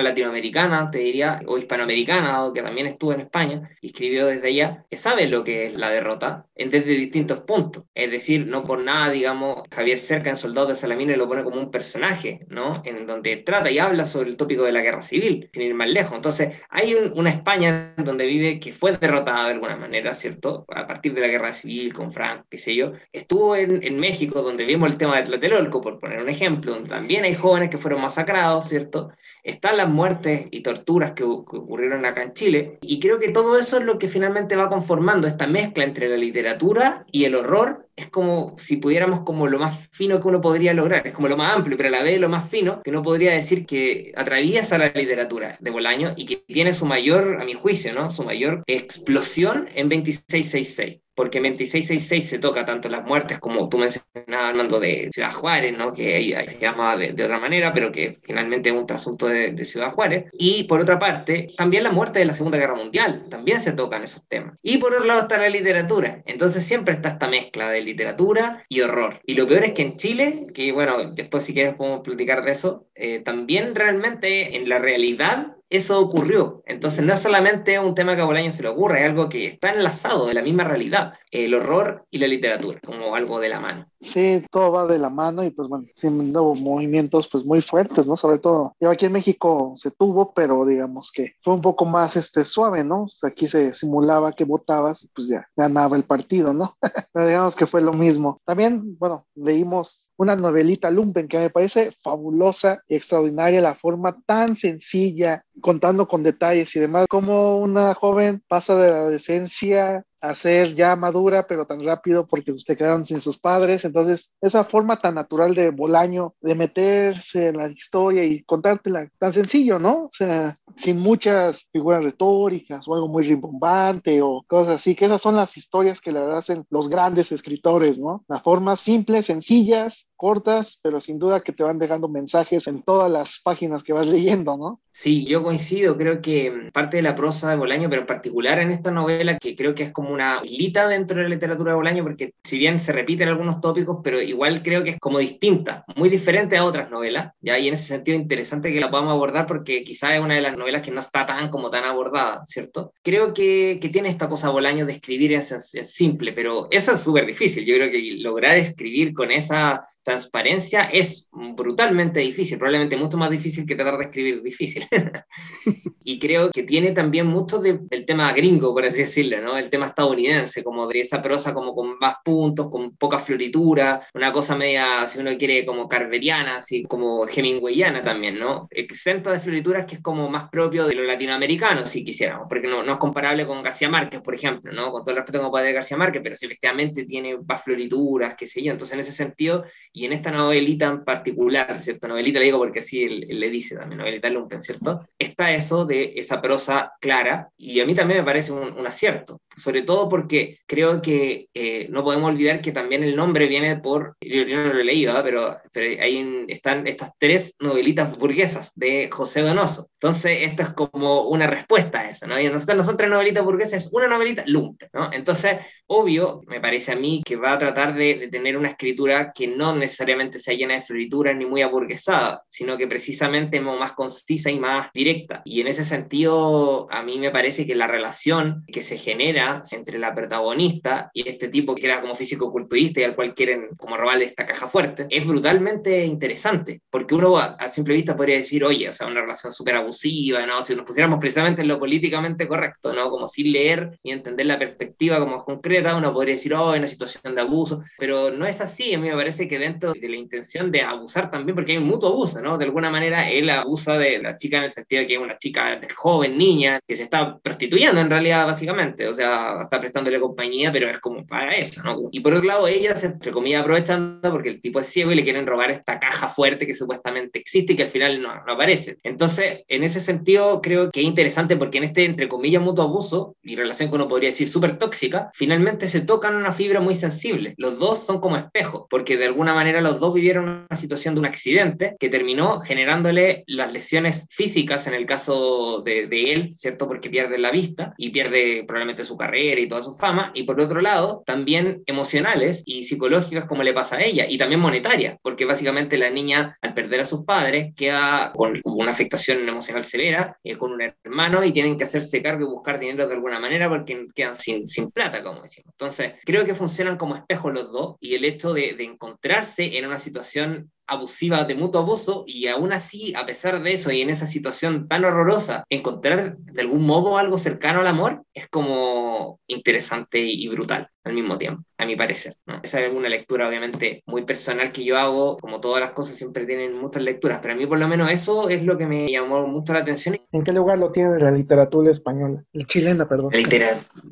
latinoamericana, te diría, o hispanoamericana, o que también estuvo en España escribió desde allá, sabe lo que es la derrota desde distintos puntos. Es decir, no por nada, digamos, Javier Cerca en Soldados de Salamina lo pone como un personaje, ¿no? En donde trata y habla sobre el tópico de la guerra civil, sin ir más lejos. Entonces, hay una España donde vive que fue derrotada de alguna manera, ¿cierto? A partir de la guerra civil con Frank, qué sé yo. Estuvo en, en México, donde vimos el tema de Tlatelolco, por poner un ejemplo, donde también hay jóvenes que fueron masacrados, ¿cierto? Están las muertes y torturas que, que, ocurrieron acá en Chile. Y creo que todo eso es lo que finalmente va conformando esta mezcla entre la literatura y el horror. Es como si pudiéramos como lo más fino que uno podría lograr. Es como lo más amplio, pero a la vez lo más fino que uno podría decir que atraviesa la literatura de Bolaño y que tiene su mayor, a mi juicio, ¿no? Su mayor explosión en 2666 porque en 2666 se toca tanto las muertes como tú mencionabas, Armando, de Ciudad Juárez, ¿no? que ahí se llama de, otra manera, pero que finalmente es un trasunto de, de, Ciudad Juárez. Y por otra parte, también la muerte de la Segunda Guerra Mundial, también se tocan esos temas. Y por otro lado está la literatura. Entonces siempre está esta mezcla de literatura y horror. Y lo peor es que en Chile, que bueno, después si quieres podemos platicar de eso, eh, también realmente en la realidad eso ocurrió. Entonces no es solamente un tema que a Bolaño se le ocurre, es algo que está enlazado de la misma realidad, el horror y la literatura, como algo de la mano. Sí, todo va de la mano y pues bueno, siendo movimientos pues muy fuertes, ¿no? Sobre todo, yo aquí en México se tuvo, pero digamos que fue un poco más este suave, ¿no? aquí se simulaba que votabas y pues ya ganaba el partido, ¿no? pero digamos que fue lo mismo. También, bueno, leímos una novelita Lumpen que me parece fabulosa y extraordinaria la forma tan sencilla, contando con detalles y demás, como una joven pasa de la adolescencia a ser ya madura, pero tan rápido porque se quedaron sin sus padres. Entonces, esa forma tan natural de Bolaño de meterse en la historia y contártela tan sencillo, ¿no? O sea, sin muchas figuras retóricas o algo muy rimbombante o cosas así, que esas son las historias que le hacen los grandes escritores, ¿no? Las formas simples, sencillas, cortas, pero sin duda que te van dejando mensajes en todas las páginas que vas leyendo, ¿no? Sí, yo coincido, creo que parte de la prosa de Bolaño, pero en particular en esta novela, que creo que es como una islita dentro de la literatura de Bolaño, porque si bien se repiten algunos tópicos, pero igual creo que es como distinta, muy diferente a otras novelas, ¿ya? y en ese sentido interesante que la podamos abordar porque quizás es una de las novelas que no está tan como tan abordada, ¿cierto? Creo que, que tiene esta cosa Bolaño de escribir es, es simple, pero eso es súper difícil, yo creo que lograr escribir con esa transparencia es brutalmente difícil, probablemente mucho más difícil que tratar de escribir difícil. y creo que tiene también mucho del tema gringo, por así decirlo, ¿no? El tema estadounidense, como de esa prosa como con más puntos, con poca floritura, una cosa media, si uno quiere, como carveriana, así como hemingwayana también, ¿no? Exenta de florituras que es como más propio de lo latinoamericano, si quisiéramos, porque no, no es comparable con García Márquez, por ejemplo, ¿no? Con todo el respeto como puede García Márquez, pero si efectivamente tiene más florituras, qué sé yo, entonces en ese sentido, y en esta novelita en particular, ¿cierto? Novelita le digo porque así él, le dice también, novelita lumpen, ¿cierto? Está eso de esa prosa clara, y a mí también me parece un, acierto, sobre todo porque creo que eh, no podemos olvidar que también el nombre viene por, yo, no lo he leído, ¿eh? pero, pero ahí están estas tres novelitas burguesas de José Donoso. Entonces, esto es como una respuesta a eso, ¿no? Y nosotros, nosotros novelita burguesa es una novelita lumpen, ¿no? Entonces, obvio, me parece a mí que va a tratar de, de, tener una escritura que no necesariamente sea llena de florituras ni muy aburguesada, sino que precisamente más concisa y más directa. Y en ese sentido, a mí me parece que la relación que se genera entre la protagonista y este tipo que era como físico-culturista y al cual quieren como robarle esta caja fuerte, es brutalmente interesante, porque uno a, simple vista podría decir, oye, o sea, una relación súper abusiva, ¿no? Si nos pusiéramos precisamente en lo políticamente correcto, ¿no? Como sin leer y entender la perspectiva como concreta, uno podría decir, oh, una situación de abuso, pero no es así, a mí me parece que dentro de la intención de abusar también, porque hay un mutuo abuso, ¿no? De alguna manera él abusa de la chica en el sentido de que es una chica joven, niña, que se está prostituyendo en realidad, básicamente, o sea, está prestándole compañía, pero es como para eso, ¿no? Y por otro lado, ella se, entre comillas, aprovechando porque el tipo es ciego y le quieren robar esta caja fuerte que supuestamente existe y que al final no, no aparece. Entonces, en ese sentido, creo que es interesante porque en este, entre comillas, mutuo abuso y relación que uno podría decir súper tóxica, finalmente se tocan una fibra muy sensible. Los dos son como espejos, porque de alguna manera los dos vivieron una situación de un accidente que terminó generándole las lesiones físicas en el caso de, de él, ¿cierto? Porque pierde la vista y pierde probablemente su carrera y toda su fama. Y por otro lado, también emocionales y psicológicas como le pasa a ella, y también monetaria, porque básicamente la niña al perder a sus padres queda con una afectación emocional severa, eh, con un hermano y tienen que hacerse cargo y buscar dinero de alguna manera porque quedan sin, sin plata, como decimos. Entonces, creo que funcionan como espejos los dos y el hecho de, de encontrarse en una situación abusiva de mutuo abuso y aún así, a pesar de eso y en esa situación tan horrorosa, encontrar de algún modo algo cercano al amor es como interesante y brutal al mismo tiempo, a mi parecer. Esa es una lectura obviamente muy personal que yo hago, como todas las cosas siempre tienen muchas lecturas, pero a mí por lo menos eso es lo que me llamó mucho la atención. ¿En qué lugar lo tiene la literatura española? La chilena, perdón.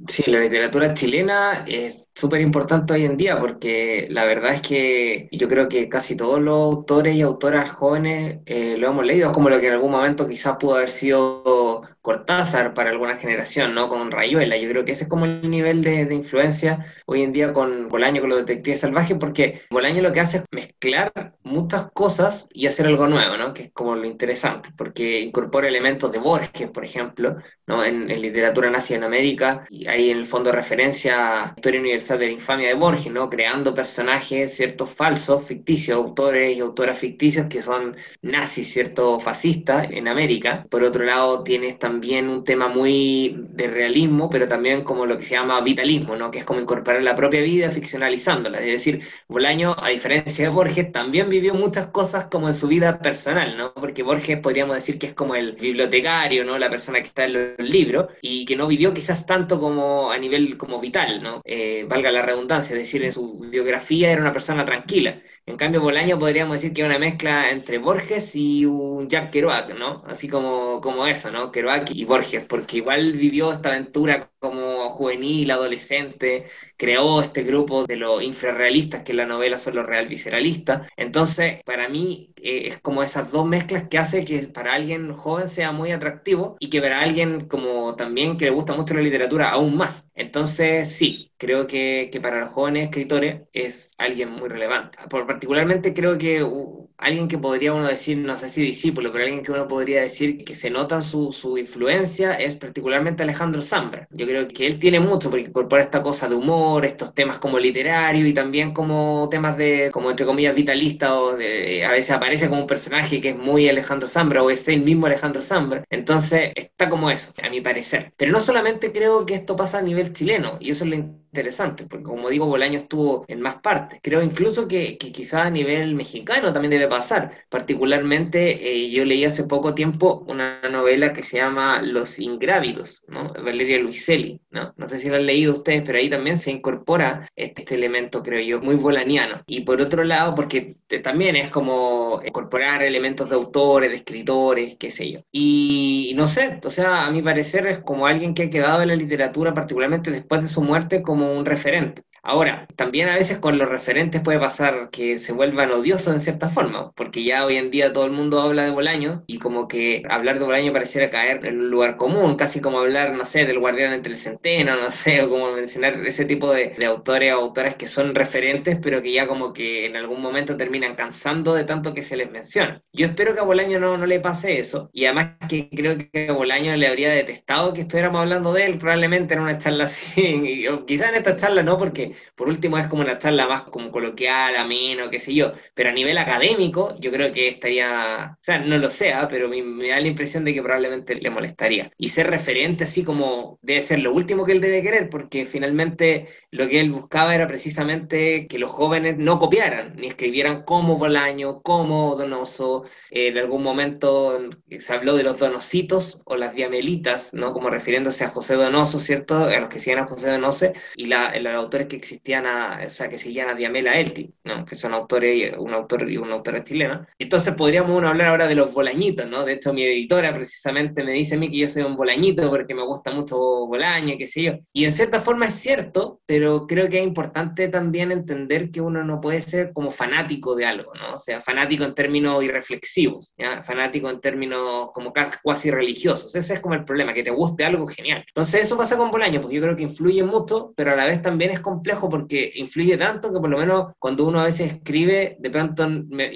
sí, la literatura chilena es súper importante hoy en día porque la verdad es que yo creo que casi todos los autores y autoras jóvenes eh, lo hemos leído, es como lo que en algún momento quizás pudo haber sido Cortázar para alguna generación, ¿no? Con Rayuela. Yo creo que ese es como el nivel de, de influencia hoy en día con Bolaño, con los detectives salvajes, porque Bolaño lo que hace es mezclar muchas cosas y hacer algo nuevo, ¿no? Que es como lo interesante, porque incorpora elementos de Borges, por ejemplo, ¿no? En, literatura nazi en América, y hay en el fondo referencia a Historia Universal de la Infamia de Borges, ¿no? Creando personajes, ciertos falsos, ficticios, autores y autoras ficticios que son nazis, ¿cierto? Fascistas en América. Por otro lado, tienes también un tema muy de realismo, pero también como lo que se llama vitalismo, ¿no? Que es como incorporar la propia vida ficcionalizándola. Es decir, Bolaño, a diferencia de Borges, también vivió muchas cosas como en su vida personal, ¿no? Porque Borges podríamos decir que es como el bibliotecario, ¿no? La persona que está en los libros y que no vivió quizás tanto como a nivel como vital, ¿no? Eh, valga la redundancia, es decir, en su biografía era una persona tranquila. En cambio, Bolaño podríamos decir que es una mezcla entre Borges y un Jack Kerouac, ¿no? Así como, como eso, ¿no? Kerouac y Borges, porque igual vivió esta aventura como juvenil, adolescente, creó este grupo de los infrarrealistas, que en la novela son los real visceralistas. Entonces, para mí eh, es como esas dos mezclas que hace que para alguien joven sea muy atractivo y que para alguien como también que le gusta mucho la literatura aún más. Entonces, sí, creo que, que para los jóvenes escritores es alguien muy relevante. Por, particularmente creo que uh, alguien que podría uno decir, no sé si discípulo, pero alguien que uno podría decir que se nota su, su influencia es particularmente Alejandro Zambra. Yo creo que él tiene mucho porque incorpora esta cosa de humor, estos temas como literario y también como temas de, como entre comillas, vitalista o de, a veces aparece como un personaje que es muy Alejandro Zambra o es el mismo Alejandro Zambra. Entonces está como eso, a mi parecer. Pero no solamente creo que esto pasa a nivel chileno y eso es lo interesantes, porque como digo, Bolaño estuvo en más partes. Creo incluso que, que quizás a nivel mexicano también debe pasar. Particularmente, eh, yo leí hace poco tiempo una novela que se llama Los Ingrávidos, ¿no? Valeria Luiselli, ¿no? No sé si lo han leído ustedes, pero ahí también se incorpora este, este elemento, creo yo, muy bolaniano. Y por otro lado, porque también es como incorporar elementos de autores, de escritores, qué sé yo. Y no sé, o sea, a mi parecer es como alguien que ha quedado en la literatura, particularmente después de su muerte, como un referente. Ahora, también a veces con los referentes puede pasar que se vuelvan odiosos en cierta forma, porque ya hoy en día todo el mundo habla de Bolaño y como que hablar de Bolaño pareciera caer en un lugar común, casi como hablar, no sé, del guardián entre el centeno, no sé, o como mencionar ese tipo de, autores o autoras que son referentes, pero que ya como que en algún momento terminan cansando de tanto que se les menciona. Yo espero que a Bolaño no, no le pase eso, y además que creo que a Bolaño le habría detestado que estuviéramos hablando de él, probablemente en una charla así, o quizás en esta charla no, porque por último es como una charla más como coloquial, ameno, qué sé yo, pero a nivel académico yo creo que estaría, o sea, no lo sea, pero me, da la impresión de que probablemente le molestaría. Y ser referente así como debe ser lo último que él debe querer, porque finalmente lo que él buscaba era precisamente que los jóvenes no copiaran, ni escribieran como Bolaño, como Donoso. en algún momento se habló de los donositos o las diamelitas, ¿no? Como refiriéndose a José Donoso, ¿cierto? A los que siguen a José Donoso, y la, los autores que existían, a, o sea, que seguían a Diamela Elti, ¿no? Que son autores, un autor y una autora chilena. Entonces podríamos uno hablar ahora de los bolañitos, ¿no? De hecho, mi editora precisamente me dice a mí que yo soy un bolañito porque me gusta mucho Bolaño, qué sé yo. Y en cierta forma es cierto, pero creo que es importante también entender que uno no puede ser como fanático de algo, ¿no? O sea, fanático en términos irreflexivos, ¿ya? Fanático en términos como casi religiosos. Ese es como el problema, que te guste algo genial. Entonces eso pasa con Bolaño, porque yo creo que influye mucho, pero a la vez también es complejo porque influye tanto que por lo menos cuando uno a veces escribe, de pronto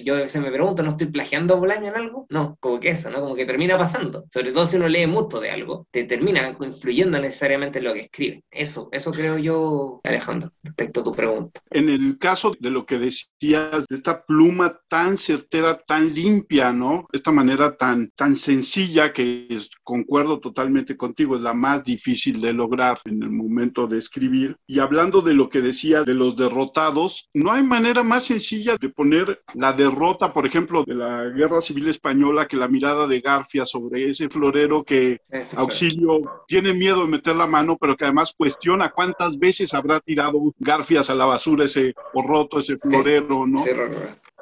yo a veces me pregunto, ¿no estoy plagiando a Bolaño en algo? No, como que eso, ¿no? Como que termina pasando. Sobre todo si uno lee mucho de algo, te termina influyendo necesariamente en lo que escribe. Eso, eso creo yo, Alejandro, respecto a tu pregunta. En el caso de lo que decías, de esta pluma tan certera, tan limpia, ¿no? Esta manera tan, tan sencilla que es, concuerdo totalmente contigo, es la más difícil de lograr en el momento de escribir. Y hablando de lo que decía de los derrotados, no hay manera más sencilla de poner la derrota, por ejemplo, de la Guerra Civil Española que la mirada de Garfia sobre ese florero que Auxilio tiene miedo de meter la mano, pero que además cuestiona cuántas veces habrá tirado Garfias a la basura ese o roto ese florero, ¿no?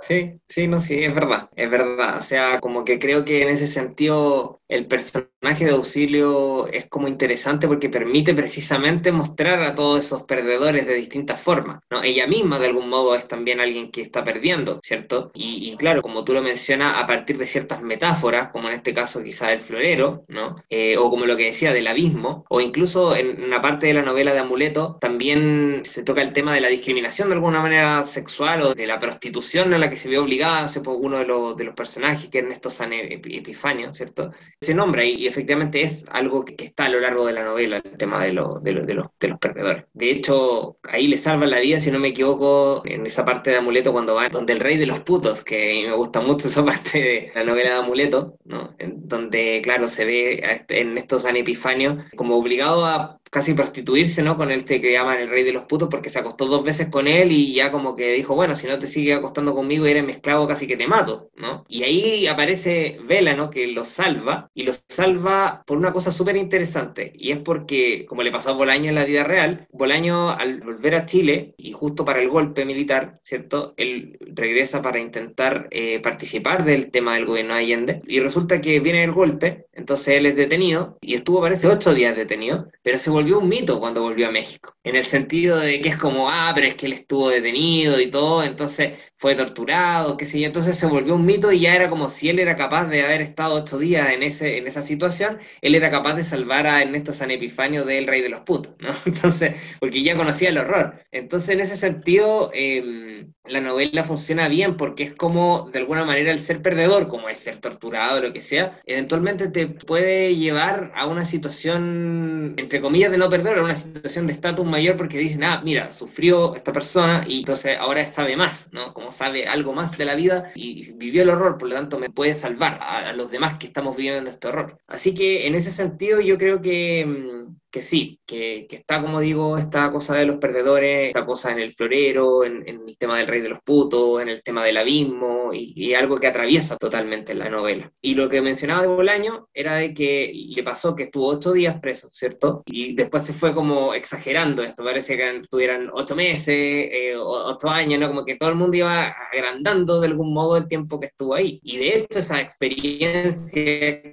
Sí, sí, no, sí, es verdad, es verdad. O sea, como que creo que en ese sentido el personaje de Auxilio es como interesante porque permite precisamente mostrar a todos esos perdedores de distintas formas, ¿no? Ella misma de algún modo es también alguien que está perdiendo, ¿cierto? Y, claro, como tú lo mencionas, a partir de ciertas metáforas, como en este caso quizá el florero, ¿no? Eh, o como lo que decía del abismo, o incluso en una parte de la novela de Amuleto también se toca el tema de la discriminación de alguna manera sexual o de la prostitución a la que se vio obligada hace poco uno de los, de los personajes, que es Ernesto San Epifanio, ¿cierto? Se nombra y, efectivamente es algo que, está a lo largo de la novela, el tema de, de, de, los, de los perdedores. De hecho, ahí le salva la vida, si no me equivoco, en esa parte de Amuleto cuando va, donde el rey de los putos, que me gusta mucho esa parte de la novela de Amuleto, ¿no? En donde, claro, se ve a Ernesto San Epifanio como obligado a casi prostituirse, ¿no? Con este que llaman el rey de los putos, porque se acostó dos veces con él y ya como que dijo, bueno, si no te sigue acostando conmigo, eres mi esclavo, casi que te mato, ¿no? Y ahí aparece Vela, ¿no? Que lo salva, y lo salva por una cosa súper interesante, y es porque, como le pasó a Bolaño en la vida real, Bolaño al volver a Chile, y justo para el golpe militar, ¿cierto? Él regresa para intentar eh, participar del tema del gobierno de Allende, y resulta que viene el golpe, entonces él es detenido, y estuvo, parece, ocho días detenido, pero se volvió volvió un mito cuando volvió a México, en el sentido de que es como, ah, pero es que él estuvo detenido y todo, entonces fue torturado, qué sé yo, entonces se volvió un mito y ya era como si él era capaz de haber estado ocho días en, ese, en esa situación, él era capaz de salvar a Ernesto San Epifanio del rey de los putos, ¿no? Entonces, porque ya conocía el horror. Entonces, en ese sentido, eh, la novela funciona bien porque es como, de alguna manera, el ser perdedor, como es ser torturado lo que sea, eventualmente te puede llevar a una situación, entre comillas, de no perder, a una situación de estatus mayor porque dicen, ah, mira, sufrió esta persona y entonces ahora sabe más, ¿no? Como sabe algo más de la vida y, vivió el horror, por lo tanto me puede salvar a, los demás que estamos viviendo este horror. Así que en ese sentido yo creo que mm, que sí, que, que, está, como digo, esta cosa de los perdedores, esta cosa en el florero, en, el tema del rey de los putos, en el tema del abismo, y, y, algo que atraviesa totalmente la novela. Y lo que mencionaba de Bolaño era de que le pasó que estuvo ocho días preso, ¿cierto? Y después se fue como exagerando esto, parece que estuvieran ocho meses, eh, ocho años, ¿no? Como que todo el mundo iba agrandando de algún modo el tiempo que estuvo ahí. Y de hecho esa experiencia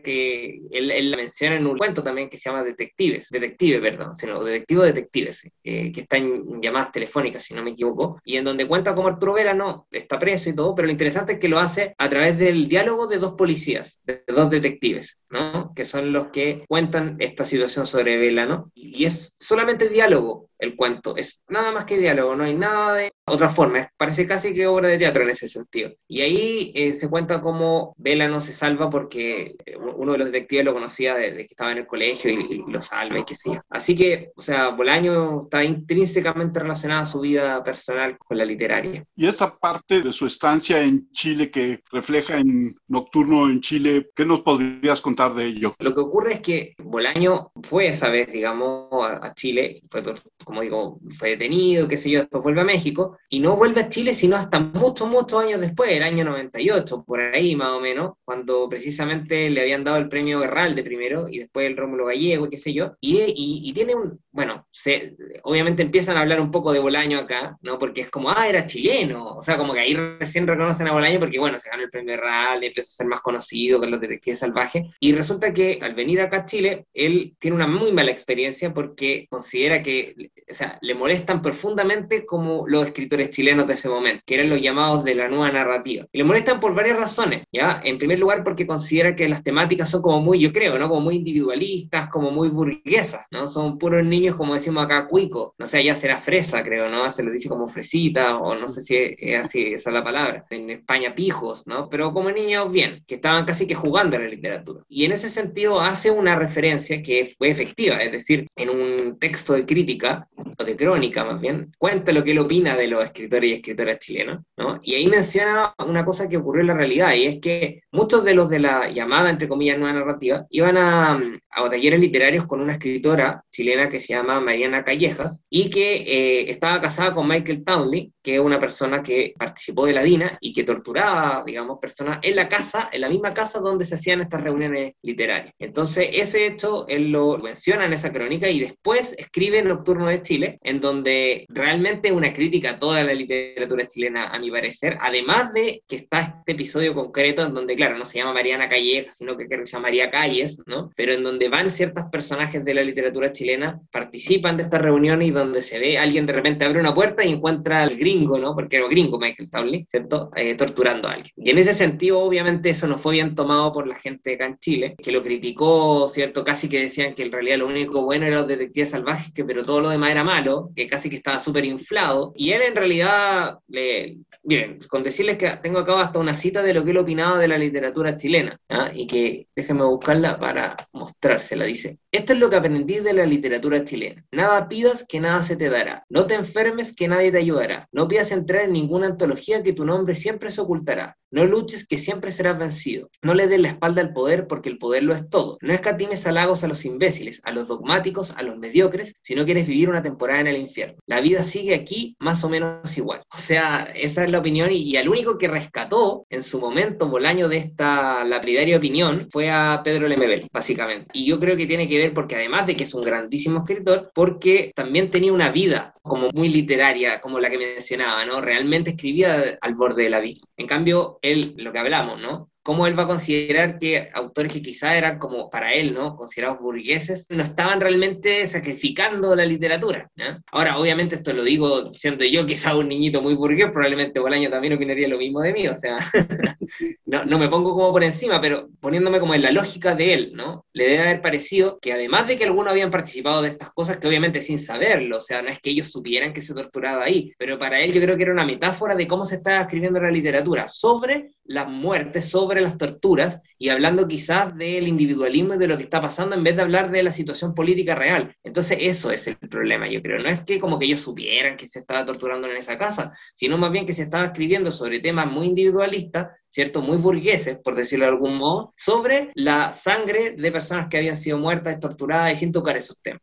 que él, él la menciona en un cuento también que se llama Detectives, Detective, perdón, sino Detectivo Detectives, eh, que está en llamadas telefónicas, si no me equivoco, y en donde cuenta cómo Arturo Vera no está preso y todo, pero lo interesante es que lo hace a través del diálogo de dos policías, de dos detectives, ¿no? Que son los que cuentan esta situación sobre Vela, ¿no? Y es solamente diálogo, el cuento. Es nada más que diálogo, no hay nada de otra forma. Parece casi que obra de teatro en ese sentido. Y ahí eh, se cuenta cómo Vela no se salva porque eh, uno de los detectives lo conocía desde que estaba en el colegio y, lo salva y qué yo. Así que, o sea, Bolaño está intrínsecamente relacionada a su vida personal con la literaria. Y esa parte de su estancia en Chile que refleja en Nocturno en Chile, ¿qué nos podrías contar de ello? Lo que ocurre es que Bolaño fue esa vez, digamos, a, a Chile, fue como digo, fue detenido, qué sé yo, después vuelve a México y no vuelve a Chile sino hasta muchos, muchos años después, el año 98, por ahí más o menos, cuando precisamente le habían dado el premio de primero y después el Rómulo Gallego, qué sé yo, y, y, tiene un, bueno, obviamente empiezan a hablar un poco de Bolaño acá, ¿no? Porque es como, ah, era chileno, o sea, como que ahí recién reconocen a Bolaño porque, bueno, se ganó el premio Herralde, empieza a ser más conocido que los detectives salvajes, y resulta que al venir acá a Chile, él tiene una muy mala experiencia porque considera que o sea, le molestan profundamente como los escritores chilenos de ese momento, que eran los llamados de la nueva narrativa. Y le molestan por varias razones, ¿ya? En primer lugar, porque considera que las temáticas son como muy, yo creo, ¿no? Como muy individualistas, como muy burguesas, ¿no? Son puros niños, como decimos acá, cuico. No sé, ya será fresa, creo, ¿no? Se le dice como fresita, o no sé si es así, esa es la palabra. En España, pijos, ¿no? Pero como niños bien, que estaban casi que jugando en la literatura. Y en ese sentido hace una referencia que fue efectiva, es decir, en un texto de crítica o de crónica más bien, cuenta lo que él opina de los escritores y escritoras chilenos, ¿no? Y ahí menciona una cosa que ocurrió en la realidad, y es que muchos de los de la llamada, entre comillas, nueva narrativa, iban a, a talleres literarios con una escritora chilena que se llama Mariana Callejas, y que eh, estaba casada con Michael Townley, que es una persona que participó de la DINA y que torturaba, digamos, personas en la casa, en la misma casa donde se hacían estas reuniones literarias. Entonces, ese hecho él lo menciona en esa crónica y después escribe Nocturno de Chile, en donde realmente es una crítica a toda la literatura chilena, a mi parecer, además de que está este episodio concreto en donde, claro, no se llama Mariana Calleja, sino que creo que se llama María Calles, ¿no? Pero en donde van ciertos personajes de la literatura chilena, participan de esta reunión y donde se ve alguien de repente abre una puerta y encuentra al gringo, ¿no? Porque era gringo Michael Townley, ¿cierto? Eh, torturando a alguien. Y en ese sentido, obviamente, eso no fue bien tomado por la gente acá en Chile, que lo criticó, ¿cierto? Casi que decían que en realidad lo único bueno era los detectives salvajes, que pero todo lo demás era malo, que casi que estaba súper inflado. Y él en realidad, le, miren, con decirles que tengo acá hasta una cita de lo que él opinaba de la literatura chilena, ¿ah? y que déjenme buscarla para mostrársela, dice. Esto es lo que aprendí de la literatura chilena. Nada pidas que nada se te dará. No te enfermes que nadie te ayudará. No pidas entrar en ninguna antología que tu nombre siempre se ocultará. No luches que siempre serás vencido. No le des la espalda al poder porque el poder lo es todo. No escatimes halagos a los imbéciles, a los dogmáticos, a los mediocres, si no quieres vivir una temporada en el infierno. La vida sigue aquí más o menos igual. O sea, esa es la opinión y, al único que rescató en su momento Bolaño de esta lapidaria opinión fue a Pedro Lemebel, básicamente. Y yo creo que tiene que ver porque además de que es un grandísimo escritor, porque también tenía una vida como muy literaria, como la que mencionaba, ¿no? Realmente escribía al borde de la vida. En cambio, él, lo que hablamos, ¿no? Cómo él va a considerar que autores que quizá eran como para él, ¿no? Considerados burgueses, no estaban realmente sacrificando la literatura. Ahora, obviamente esto lo digo siendo yo quizá un niñito muy burgués, probablemente Bolaño también opinaría lo mismo de mí, o sea, no, no, me pongo como por encima, pero poniéndome como en la lógica de él, ¿no? Le debe haber parecido que además de que algunos habían participado de estas cosas, que obviamente sin saberlo, o sea, no es que ellos supieran que se torturaba ahí, pero para él yo creo que era una metáfora de cómo se estaba escribiendo la literatura, sobre las muertes, sobre las torturas y hablando quizás del individualismo y de lo que está pasando en vez de hablar de la situación política real. Entonces eso es el problema, yo creo. No es que como que ellos supieran que se estaba torturando en esa casa, sino más bien que se estaba escribiendo sobre temas muy individualistas, ¿cierto? Muy burgueses, por decirlo de algún modo, sobre la sangre de personas que habían sido muertas, torturadas y sin tocar esos temas.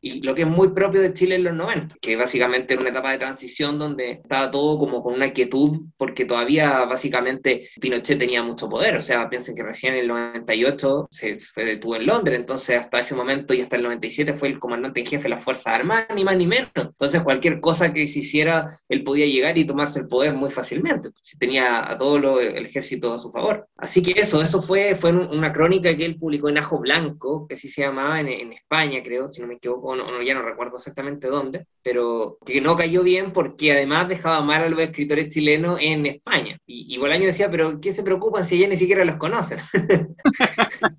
Y lo que es muy propio de Chile en los 90, que básicamente era una etapa de transición donde estaba todo como con una quietud, porque todavía básicamente Pinochet tenía mucho poder, o sea, piensen que recién en el 98 se, fue detuvo en Londres, entonces hasta ese momento y hasta el 97 fue el comandante en jefe de las Fuerzas Armadas, ni más ni menos, entonces cualquier cosa que se hiciera, él podía llegar y tomarse el poder muy fácilmente, si tenía a todo el ejército a su favor. Así que eso, eso fue, fue una crónica que él publicó en Ajo Blanco, que así se llamaba en, en España, creo, si no me equivoco, no, ya no recuerdo exactamente dónde, pero que no cayó bien porque además dejaba mal a los escritores chilenos en España. Y, y Bolaño decía, pero ¿qué se preocupan si ella ni siquiera los conocen?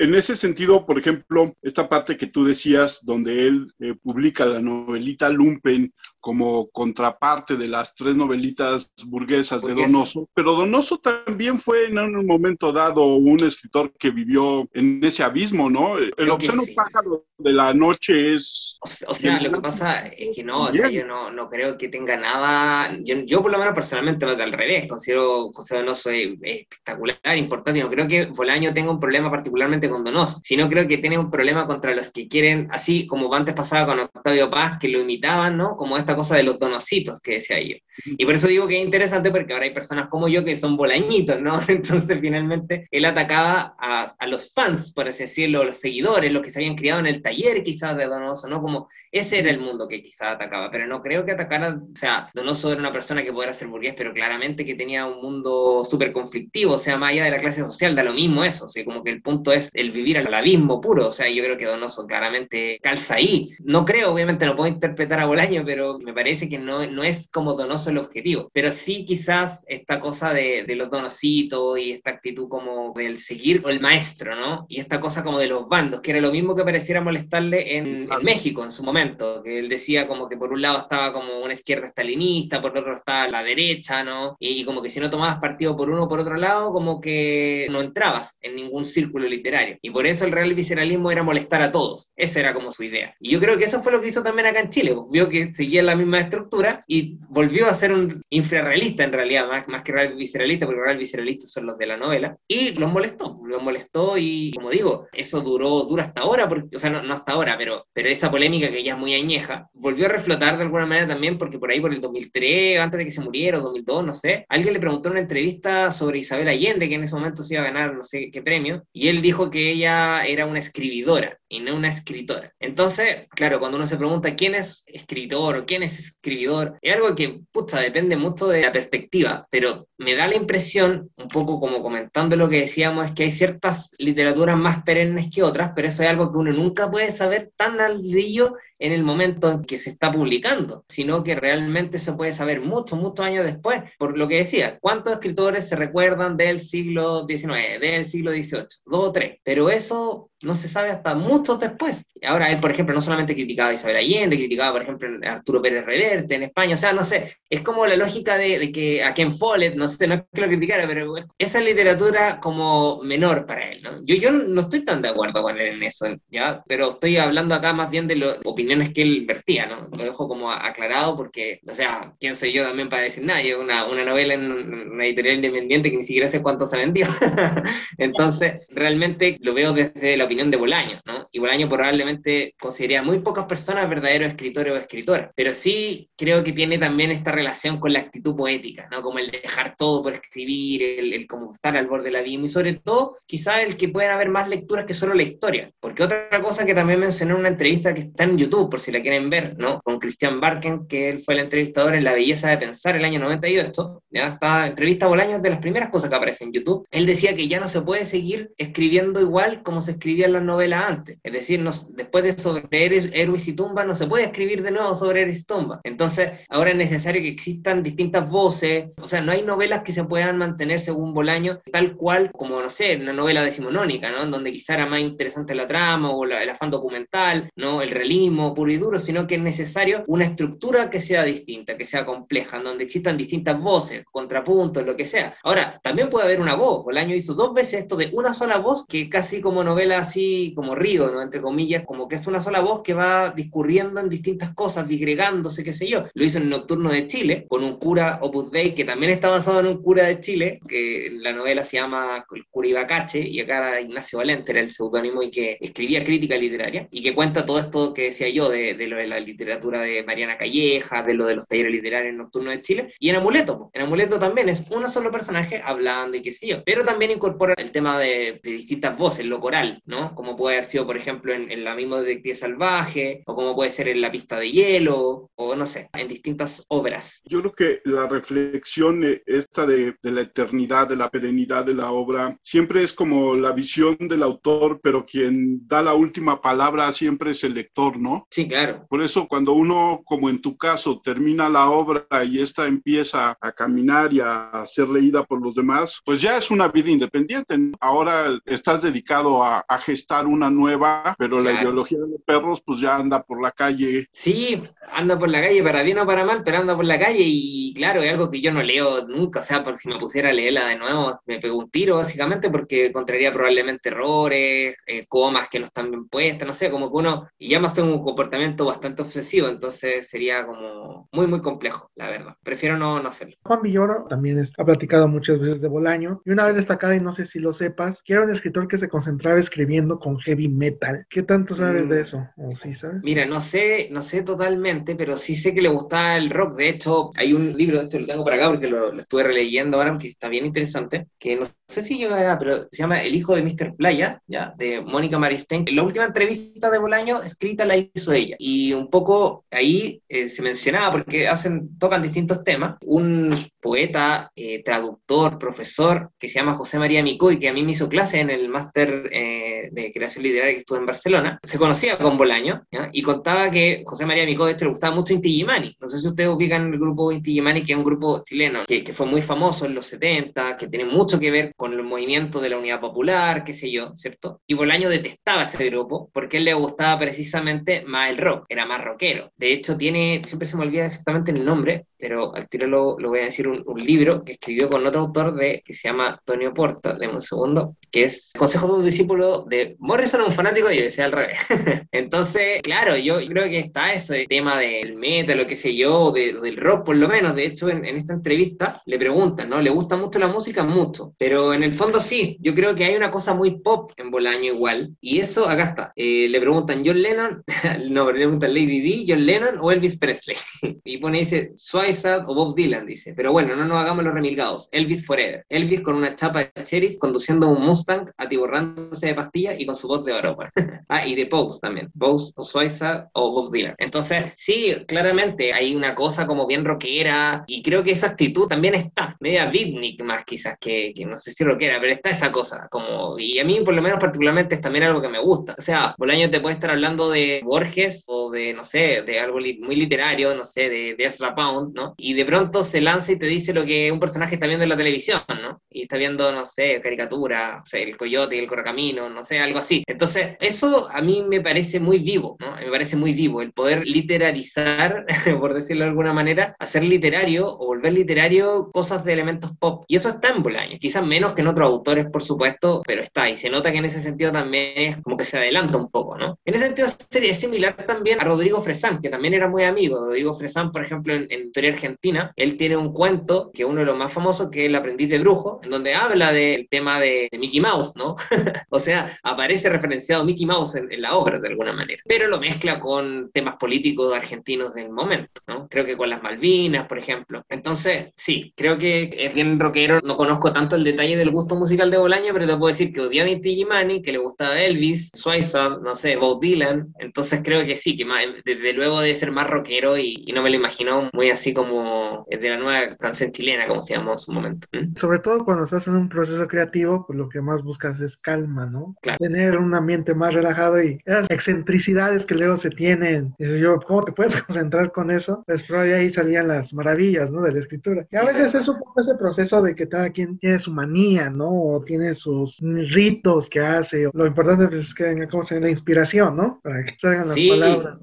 En ese sentido, por ejemplo, esta parte que tú decías, donde él eh, publica la novelita Lumpen como contraparte de las tres novelitas burguesas de Donoso, pero Donoso también fue en un momento dado un escritor que vivió en ese abismo, ¿no? El obsceno pájaro de la noche es... O sea, lo que pasa es que no, o sea, yo no, no, creo que tenga nada, yo, yo por lo menos personalmente lo al revés, considero José Donoso espectacular, importante, no creo que Bolaño tenga un problema particularmente con Donoso, sino creo que tiene un problema contra los que quieren, así como antes pasaba con Octavio Paz, que lo imitaban, ¿no? Como esta cosa de los donositos que decía yo. Y por eso digo que es interesante porque ahora hay personas como yo que son bolañitos, ¿no? Entonces finalmente él atacaba a, a los fans, por así decirlo, los seguidores, los que se habían criado en el taller quizás de Donoso, ¿no? Como ese era el mundo que quizás atacaba, pero no creo que atacara, o sea, Donoso era una persona que pudiera ser burgués, pero claramente que tenía un mundo súper conflictivo, o sea, más allá de la clase social, da lo mismo eso, o sea, como que el punto es el vivir al abismo puro, o sea, yo creo que Donoso claramente calza ahí. No creo, obviamente no puedo interpretar a Bolaño, pero me parece que no, no es como Donoso el objetivo, pero sí quizás esta cosa de, de los donositos y esta actitud como del seguir el maestro, ¿no? Y esta cosa como de los bandos, que era lo mismo que pareciera molestarle en, en México en su momento, que él decía como que por un lado estaba como una izquierda stalinista, por otro estaba la derecha, ¿no? Y, y como que si no tomabas partido por uno o por otro lado, como que no entrabas en ningún círculo literario. Y por eso el real visceralismo era molestar a todos. Esa era como su idea. Y yo creo que eso fue lo que hizo también acá en Chile. Pues, vio que seguía la misma estructura y volvió a ser un infrarrealista en realidad, más, más que real visceralista, porque real visceralistas son los de la novela. Y los molestó, los molestó y, como digo, eso duró, dura hasta ahora, porque, o sea, no, no hasta ahora, pero, pero esa polémica que ya es muy añeja, volvió a reflotar de alguna manera también, porque por ahí por el 2003, antes de que se muriera, o 2002, no sé, alguien le preguntó en una entrevista sobre Isabel Allende, que en ese momento se iba a ganar no sé qué premio, y él dijo que ella era una escribidora y no una escritora. Entonces, claro, cuando uno se pregunta quién es escritor o quién es escribidor, es algo que, puta, depende mucho de la perspectiva, pero me da la impresión, un poco como comentando lo que decíamos, es que hay ciertas literaturas más perennes que otras, pero eso es algo que uno nunca puede saber tan al brillo en el momento en que se está publicando, sino que realmente se puede saber muchos, muchos años después, por lo que decía, ¿cuántos escritores se recuerdan del siglo XIX, del siglo XVIII? Dos o tres, pero eso no se sabe hasta muchos después. Ahora él, por ejemplo, no solamente criticaba a Isabel Allende, criticaba, por ejemplo, a Arturo Pérez Reverte en España, o sea, no sé, es como la lógica de, que a Ken Follett, no sé, no es que lo criticara, pero esa literatura como menor para él, ¿no? Yo, yo no estoy tan de acuerdo con él en eso, ¿ya? Pero estoy hablando acá más bien de las opiniones que él vertía, ¿no? Lo dejo como aclarado porque, o sea, ¿quién soy yo también para decir nada? Yo una, una novela en una editorial independiente que ni siquiera sé cuánto se vendió. Entonces, realmente lo veo desde la opinión de Bolaño, ¿no? Y Bolaño probablemente consideraría muy pocas personas verdaderos escritores o escritoras, pero sí creo que tiene también esta relación con la actitud poética, ¿no? Como el dejar todo por escribir, el, el como estar al borde del abismo y sobre todo quizá el que puedan haber más lecturas que solo la historia, porque otra cosa que también mencioné en una entrevista que está en YouTube, por si la quieren ver, ¿no? Con Cristian Barken, que él fue el entrevistador en La Belleza de Pensar el año 98, ya está, entrevista Bolaños de las primeras cosas que aparecen en YouTube, él decía que ya no se puede seguir escribiendo igual como se escribía en las novelas antes, es decir, no, después de sobre Héroes y Tumbas no se puede escribir de nuevo sobre Héroes y Tumbas, entonces ahora es necesario que existan distintas voces, o sea, no hay novelas que se puedan mantener según Bolaño tal cual como, no sé, una novela decimonónica, ¿no? Donde quizá era más interesante la trama o la, el afán documental, ¿no? El realismo puro y duro, sino que es necesario una estructura que sea distinta, que sea compleja, en donde existan distintas voces, contrapuntos, lo que sea. Ahora, también puede haber una voz. Bolaño hizo dos veces esto de una sola voz, que casi como novela así como río, ¿no? Entre comillas, como que es una sola voz que va discurriendo en distintas cosas, disgregándose, qué sé yo. Lo hizo en Nocturno de Chile, con un cura Opus Dei, que también está basado en un cura de Chile, que la novela se llama El cura Ibacache, y acá Ignacio Valente, era el seudónimo, y que escribía crítica literaria, y que cuenta todo esto que decía yo de, de lo de la literatura de Mariana Calleja, de lo de los talleres literarios en Nocturno de Chile, y en Amuleto, en Amuleto también es un solo personaje hablando y qué sé yo, pero también incorpora el tema de, distintas voces, lo coral, ¿no? Como puede haber sido, por ejemplo, en, la misma Detective Salvaje, o como puede ser en La Pista de Hielo, o no sé, en distintas obras. Yo creo que la reflexión eh, esta de, de la eternidad, de la perenidad de la obra, siempre es como la visión del autor, pero quien da la última palabra siempre es el lector, ¿no? Sí, claro. Por eso cuando uno, como en tu caso, termina la obra y esta empieza a caminar y a ser leída por los demás, pues ya es una vida independiente. Ahora estás dedicado a, gestar una nueva, pero la ideología de los perros pues ya anda por la calle. Sí, anda por la calle, para bien o para mal, pero anda por la calle y claro, es algo que yo no leo nunca, o sea, porque si me pusiera a leerla de nuevo me pego un tiro básicamente porque encontraría probablemente errores, eh, comas que no están bien puestas, no sé, como que uno, y ya más tengo un comportamiento bastante obsesivo, entonces sería como muy, muy complejo, la verdad. Prefiero no, no hacerlo. Juan Villoro también ha platicado muchas veces de Bolaño y una vez destacada, y no sé si lo sepas, que era un escritor que se concentraba escribiendo con heavy metal. ¿Qué tanto sabes de mm. eso? ¿O sí sabes? Mira, no sé, no sé totalmente, pero sí sé que le gustaba el rock. De hecho, hay un libro, de hecho lo tengo para acá porque lo, estuve releyendo ahora, que está bien interesante, que no sé si llega allá, pero se llama El hijo de Mr. Playa, ¿ya? De Mónica Maristén. La última entrevista de Bolaño escrita la hizo ella. Y un poco ahí eh, se mencionaba, porque hacen, tocan distintos temas, un poeta, eh, traductor, profesor, que se llama José María Micoy, que a mí me hizo clase en el máster eh, de creación literaria que estuve en Barcelona, se conocía con Bolaño, y contaba que José María Micoy, hecho, le gustaba mucho Inti Gimani. No sé si ustedes ubican el grupo Inti Gimani, que es un grupo chileno, que, que fue muy famoso en los 70, que tiene mucho que ver con el movimiento de la Unidad Popular, qué sé yo, ¿cierto? Y Bolaño detestaba ese grupo porque él le gustaba precisamente más el rock, era más rockero. De hecho, tiene, siempre se me olvida exactamente el nombre, pero al tiro lo, lo voy a decir, un, libro que escribió con otro autor de, que se llama Antonio Porta, de un segundo, que es Consejo de un discípulo de Morrison, un fanático, y yo decía al revés. Entonces, claro, yo creo que está ese tema del metal, lo que sé yo, del rock por lo menos. De hecho, en, en, esta entrevista le preguntan, ¿no? ¿Le gusta mucho la música? Mucho. Pero en el fondo sí, yo creo que hay una cosa muy pop en Bolaño igual. Y eso, acá está. Eh, le preguntan John Lennon, no, le preguntan Lady D, John Lennon o Elvis Presley. y pone, dice, Suicide o Bob Dylan, dice. Pero bueno, no nos hagamos los remilgados. Elvis Forever. Elvis con una chapa de sheriff conduciendo un Mustang atiborrándose de pastillas y con su voz de oro. ah, y de Pose también. Pose o Suiza o Bob Dylan. Entonces, sí, claramente hay una cosa como bien rockera y creo que esa actitud también está. Media beatnik más quizás que, que no sé si rockera, pero está esa cosa. como Y a mí por lo menos particularmente es también algo que me gusta. O sea, Bolaño te puede estar hablando de Borges o de, no sé, de algo muy literario, no sé, de, de Ezra Pound, ¿no? Y de pronto se lanza y te dice lo que un personaje está viendo en la televisión, ¿no? Y está viendo, no sé, caricatura, no sé, el coyote el correcamino, no sé, algo así. Entonces, eso a mí me parece muy vivo, ¿no? Me parece muy vivo el poder literarizar, por decirlo de alguna manera, hacer literario o volver literario cosas de elementos pop. Y eso está en Bolaño, quizás menos que en otros autores, por supuesto, pero está. Y se nota que en ese sentido también es como que se adelanta un poco, ¿no? En ese sentido sería similar también a Rodrigo Fresán, que también era muy amigo. Rodrigo Fresán, por ejemplo, en, en Historia Argentina, él tiene un cuento que uno de los más famosos, que es El aprendiz de brujo, en donde habla del tema de, Mickey Mouse, ¿no? o sea, aparece referenciado Mickey Mouse en, la obra de alguna manera, pero lo mezcla con temas políticos argentinos del momento, ¿no? Creo que con las Malvinas, por ejemplo. Entonces, sí, creo que es bien rockero. No conozco tanto el detalle del gusto musical de Bolaño, pero te puedo decir que odiaba a Gimani, que le gustaba Elvis, Suiza, no sé, Bob Dylan. Entonces creo que sí, que desde luego debe ser más rockero y, no me lo imagino muy así como de la nueva canción chilena, como se llamó en su momento. Sobre todo cuando estás en un proceso creativo, pues lo que más buscas es calma, ¿no? Tener un ambiente más relajado y esas excentricidades que luego se tienen. Dices yo, ¿cómo te puedes concentrar con eso? Pues pero ahí salían las maravillas, ¿no? De la escritura. Y a veces es un poco ese proceso de que cada quien tiene su manía, ¿no? O tiene sus ritos que hace. Lo importante pues, es que venga como se la inspiración, ¿no? Para que salgan las sí,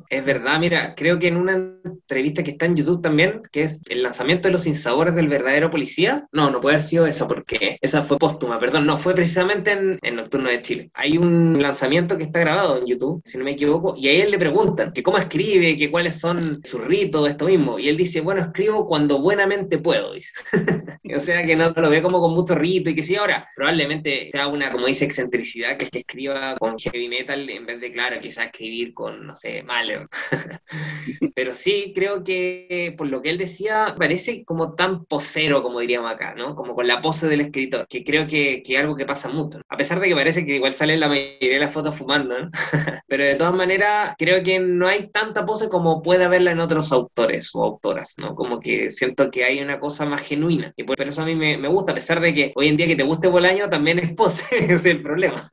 Es verdad, mira, creo que en una entrevista que está en YouTube también, que es el lanzamiento de Los Insabores del Verdadero Policía. No, no puede haber sido esa, porque esa fue póstuma, perdón, no, fue precisamente en, en Nocturno de Chile. Hay un lanzamiento que está grabado en YouTube, si no me equivoco, y a él le preguntan que cómo escribe, que cuáles son sus ritos, esto mismo. Y él dice, bueno, escribo cuando buenamente puedo, dice. o sea que no, lo ve como con mucho rito y que sí, ahora probablemente sea una, como dice, excentricidad, que es que escriba con heavy metal en vez de, claro, quizás escribir con, no sé, Mahler. Pero sí, creo que por lo que él decía, parece como tan posero, como diríamos acá, ¿no? Como con la pose del escritor, que creo que es algo que pasa mucho. A pesar de que parece que igual sale la mayoría de las fotos fumando, ¿no? Pero de todas maneras, creo que no hay tanta pose como puede haberla en otros autores o autoras, ¿no? Como que siento que hay una cosa más genuina. Y por eso a mí me, me gusta, a pesar de que hoy en día que te guste Bolaño también es pose, es el problema.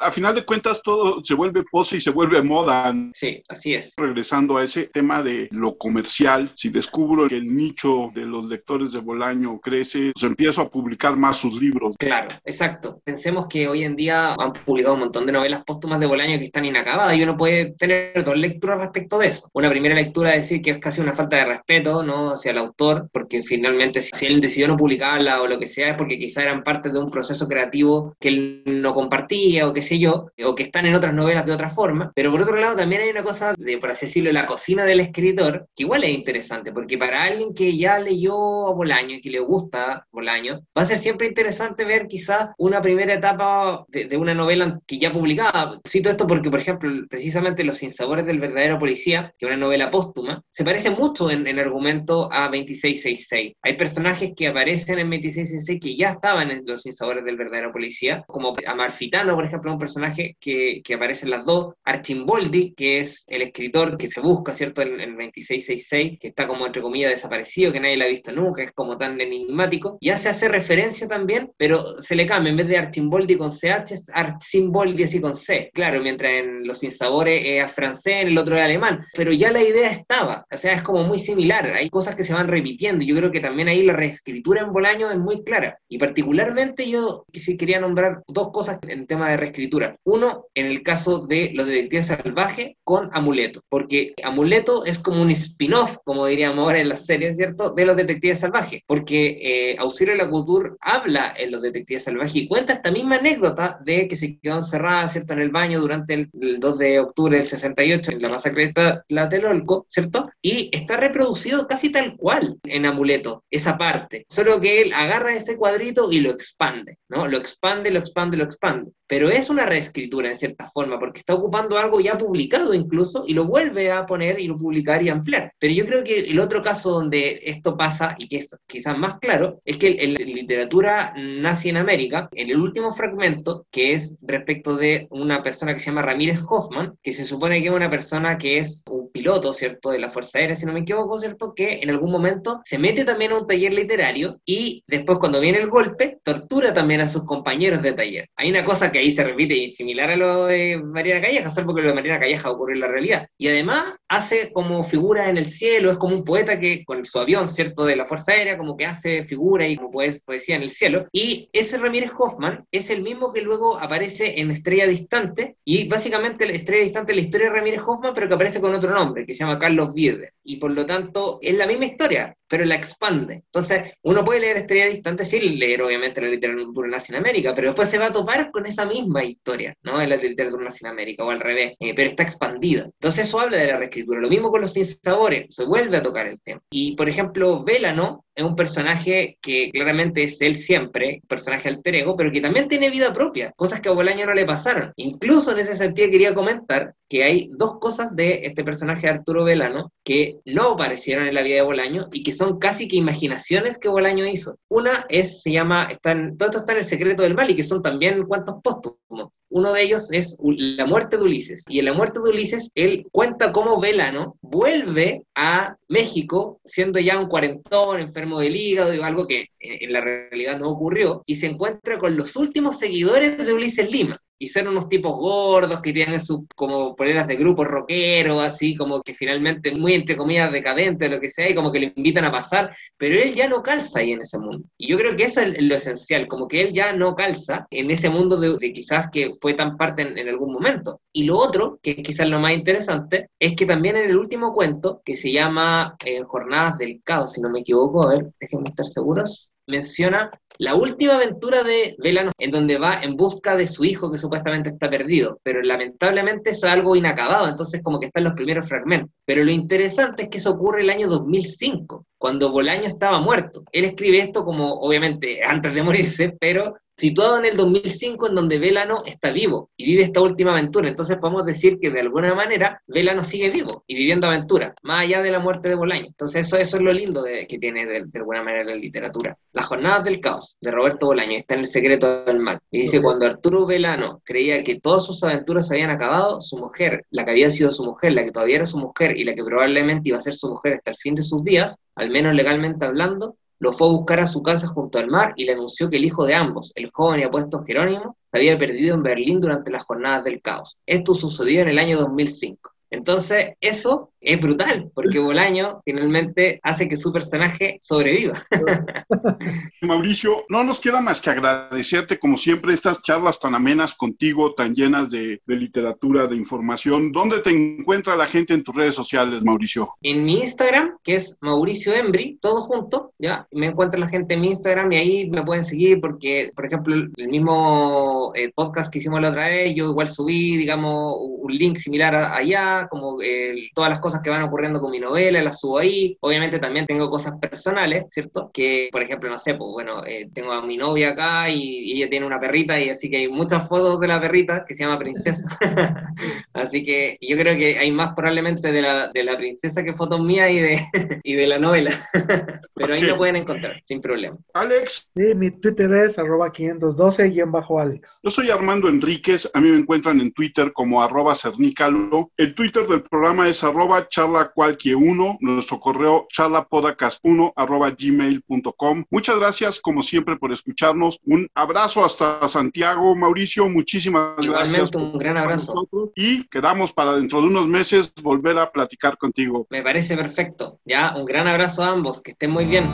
A final de cuentas todo se vuelve pose y se vuelve moda. Sí, así es. Regresando a ese tema de lo comercial, si descubro que el nicho de los lectores de Bolaño crece, pues empiezo a publicar más sus libros. Claro, exacto. Pensemos que hoy en día han publicado un montón de novelas póstumas de Bolaño que están inacabadas y uno puede tener dos lecturas respecto de eso. Una primera lectura es decir que es casi una falta de respeto ¿no? hacia el autor, porque finalmente si él decidió no publicarla o lo que sea es porque quizá eran parte de un proceso creativo que él no compartía o qué sé yo, o que están en otras novelas de otra forma, pero por otro lado también hay una cosa de, por así decirlo, la cocina del escritor, que igual es interesante, porque para alguien que ya leyó a Bolaño y que le gusta Bolaño, va a ser siempre interesante ver quizás una primera etapa de, una novela que ya publicada. Cito esto porque, por ejemplo, precisamente Los Insabores del Verdadero Policía, que es una novela póstuma, se parece mucho en, en argumento a 2666. Hay personajes que aparecen en 2666 que ya estaban en Los Insabores del Verdadero Policía, como Amalfitano, por ejemplo, un personaje que, que aparece en las dos, Archimboldi, que es el escritor que se busca, ¿cierto?, en el 2666, que está como entre comillas desaparecido, que nadie lo ha visto nunca, es como tan enigmático, ya se hace referencia también, pero se le cambia, en vez de Archimboldi con CH, es Archimboldi así con C. Claro, mientras en Los Insabores es francés, en el otro es alemán, pero ya la idea estaba, o sea, es como muy similar, hay cosas que se van repitiendo, yo creo que también ahí la reescritura en Bolaño es muy clara, y particularmente yo quería nombrar dos cosas en tema de reescritura. Uno, en el caso de los detectives salvajes con Amuleto, porque Amuleto es como un spin-off, como diríamos ahora en la serie, ¿cierto?, de los detectives salvajes, porque eh, Auxilio Couture habla en los detectives salvajes y cuenta esta misma anécdota de que se quedó encerrada, ¿cierto?, en el baño durante el, 2 de octubre del 68 en la masacre de Tlatelolco, ¿cierto? Y está reproducido casi tal cual en Amuleto, esa parte, solo que él agarra ese cuadrito y lo expande, ¿no? Lo expande, lo expande, lo expande pero es una reescritura en cierta forma, porque está ocupando algo ya publicado incluso y lo vuelve a poner y lo publicar y ampliar. Pero yo creo que el otro caso donde esto pasa y que es quizás más claro es que en literatura nazi en América, en el último fragmento, que es respecto de una persona que se llama Ramírez Hoffman, que se supone que es una persona que es un piloto, ¿cierto?, de la Fuerza Aérea, si no me equivoco, ¿cierto?, que en algún momento se mete también a un taller literario y después cuando viene el golpe, tortura también a sus compañeros de taller. Hay una cosa que ahí se repite similar a lo de Mariana Calleja, salvo que lo de Mariana Calleja ocurre en la realidad. Y además hace como figura en el cielo, es como un poeta que con su avión, ¿cierto?, de la Fuerza Aérea, como que hace figura y como poesía en el cielo. Y ese Ramírez Hoffman es el mismo que luego aparece en Estrella Distante, y básicamente la Estrella Distante es la historia de Ramírez Hoffman, pero que aparece con otro nombre, que se llama Carlos Vierde. Y por lo tanto es la misma historia, pero la expande. Entonces, uno puede leer Estrella Distante sin leer obviamente la literatura nazi en América, pero después se va a topar con esa misma historia, ¿no? En la literatura nazi en América, o al revés, eh, pero está expandida. Entonces eso habla de la reescritura. Lo mismo con los sabores, se vuelve a tocar el tema. Y, por ejemplo, Vélano es un personaje que claramente es él siempre, personaje alter ego, pero que también tiene vida propia, cosas que a Bolaño no le pasaron. Incluso en ese sentido quería comentar que hay dos cosas de este personaje de Arturo Velano que no aparecieron en la vida de Bolaño y que son casi que imaginaciones que Bolaño hizo. Una es, se llama, están, todo esto está en El secreto del mal y que son también cuentos póstumos. Uno de ellos es La muerte de Ulises. Y en La muerte de Ulises, él cuenta cómo Velano vuelve a México siendo ya un cuarentón, enfermo del hígado, algo que en la realidad no ocurrió, y se encuentra con los últimos seguidores de Ulises Lima. Y ser unos tipos gordos que tienen sus como poleras de grupo rockero, así como que finalmente muy entre comillas decadente, lo que sea, y como que le invitan a pasar, pero él ya no calza ahí en ese mundo. Y yo creo que eso es lo esencial, como que él ya no calza en ese mundo de, quizás que fue tan parte en, algún momento. Y lo otro, que es quizás lo más interesante, es que también en el último cuento, que se llama eh, Jornadas del Caos, si no me equivoco, a ver, déjenme estar seguros, menciona la última aventura de Velano, en donde va en busca de su hijo que supuestamente está perdido, pero lamentablemente es algo inacabado, entonces como que están los primeros fragmentos. Pero lo interesante es que eso ocurre el año 2005, cuando Bolaño estaba muerto. Él escribe esto como, obviamente, antes de morirse, pero situado en el 2005 en donde Velano está vivo y vive esta última aventura. Entonces podemos decir que de alguna manera Velano sigue vivo y viviendo aventuras, más allá de la muerte de Bolaño. Entonces eso, eso es lo lindo de, que tiene de, alguna manera la literatura. Las jornadas del caos de Roberto Bolaño está en el secreto del mal. Y dice, cuando Arturo Velano creía que todas sus aventuras se habían acabado, su mujer, la que había sido su mujer, la que todavía era su mujer y la que probablemente iba a ser su mujer hasta el fin de sus días, al menos legalmente hablando, lo fue a buscar a su casa junto al mar y le anunció que el hijo de ambos, el joven y apuesto Jerónimo, se había perdido en Berlín durante las jornadas del caos. Esto sucedió en el año 2005. Entonces, eso es brutal, porque Bolaño finalmente hace que su personaje sobreviva. Mauricio, no nos queda más que agradecerte, como siempre, estas charlas tan amenas contigo, tan llenas de, literatura, de información. ¿Dónde te encuentra la gente en tus redes sociales, Mauricio? En mi Instagram, que es Mauricio Embry, todo junto, ya, me encuentra la gente en mi Instagram y ahí me pueden seguir porque, por ejemplo, el mismo eh, podcast que hicimos la otra vez, yo igual subí, digamos, un link similar allá como eh, todas las cosas que van ocurriendo con mi novela, las subo ahí. Obviamente también tengo cosas personales, ¿cierto? Que, por ejemplo, no sé, pues bueno, eh, tengo a mi novia acá y, ella tiene una perrita y así que hay muchas fotos de la perrita que se llama Princesa. así que yo creo que hay más probablemente de la, de la princesa que fotos mías y de, y de la novela. Pero ahí lo pueden encontrar, sin problema. Alex. Sí, mi Twitter es arroba 512-Alex. Yo soy Armando Enríquez, a mí me encuentran en Twitter como arroba cernícalo. El Twitter del programa es arroba charla cualquier uno, nuestro correo charlapodcast1 arroba gmail.com. Muchas gracias como siempre por escucharnos. Un abrazo hasta Santiago, Mauricio, muchísimas gracias. un gran abrazo. Y quedamos para dentro de unos meses volver a platicar contigo. Me parece perfecto. Ya, un gran abrazo a ambos, que estén muy bien.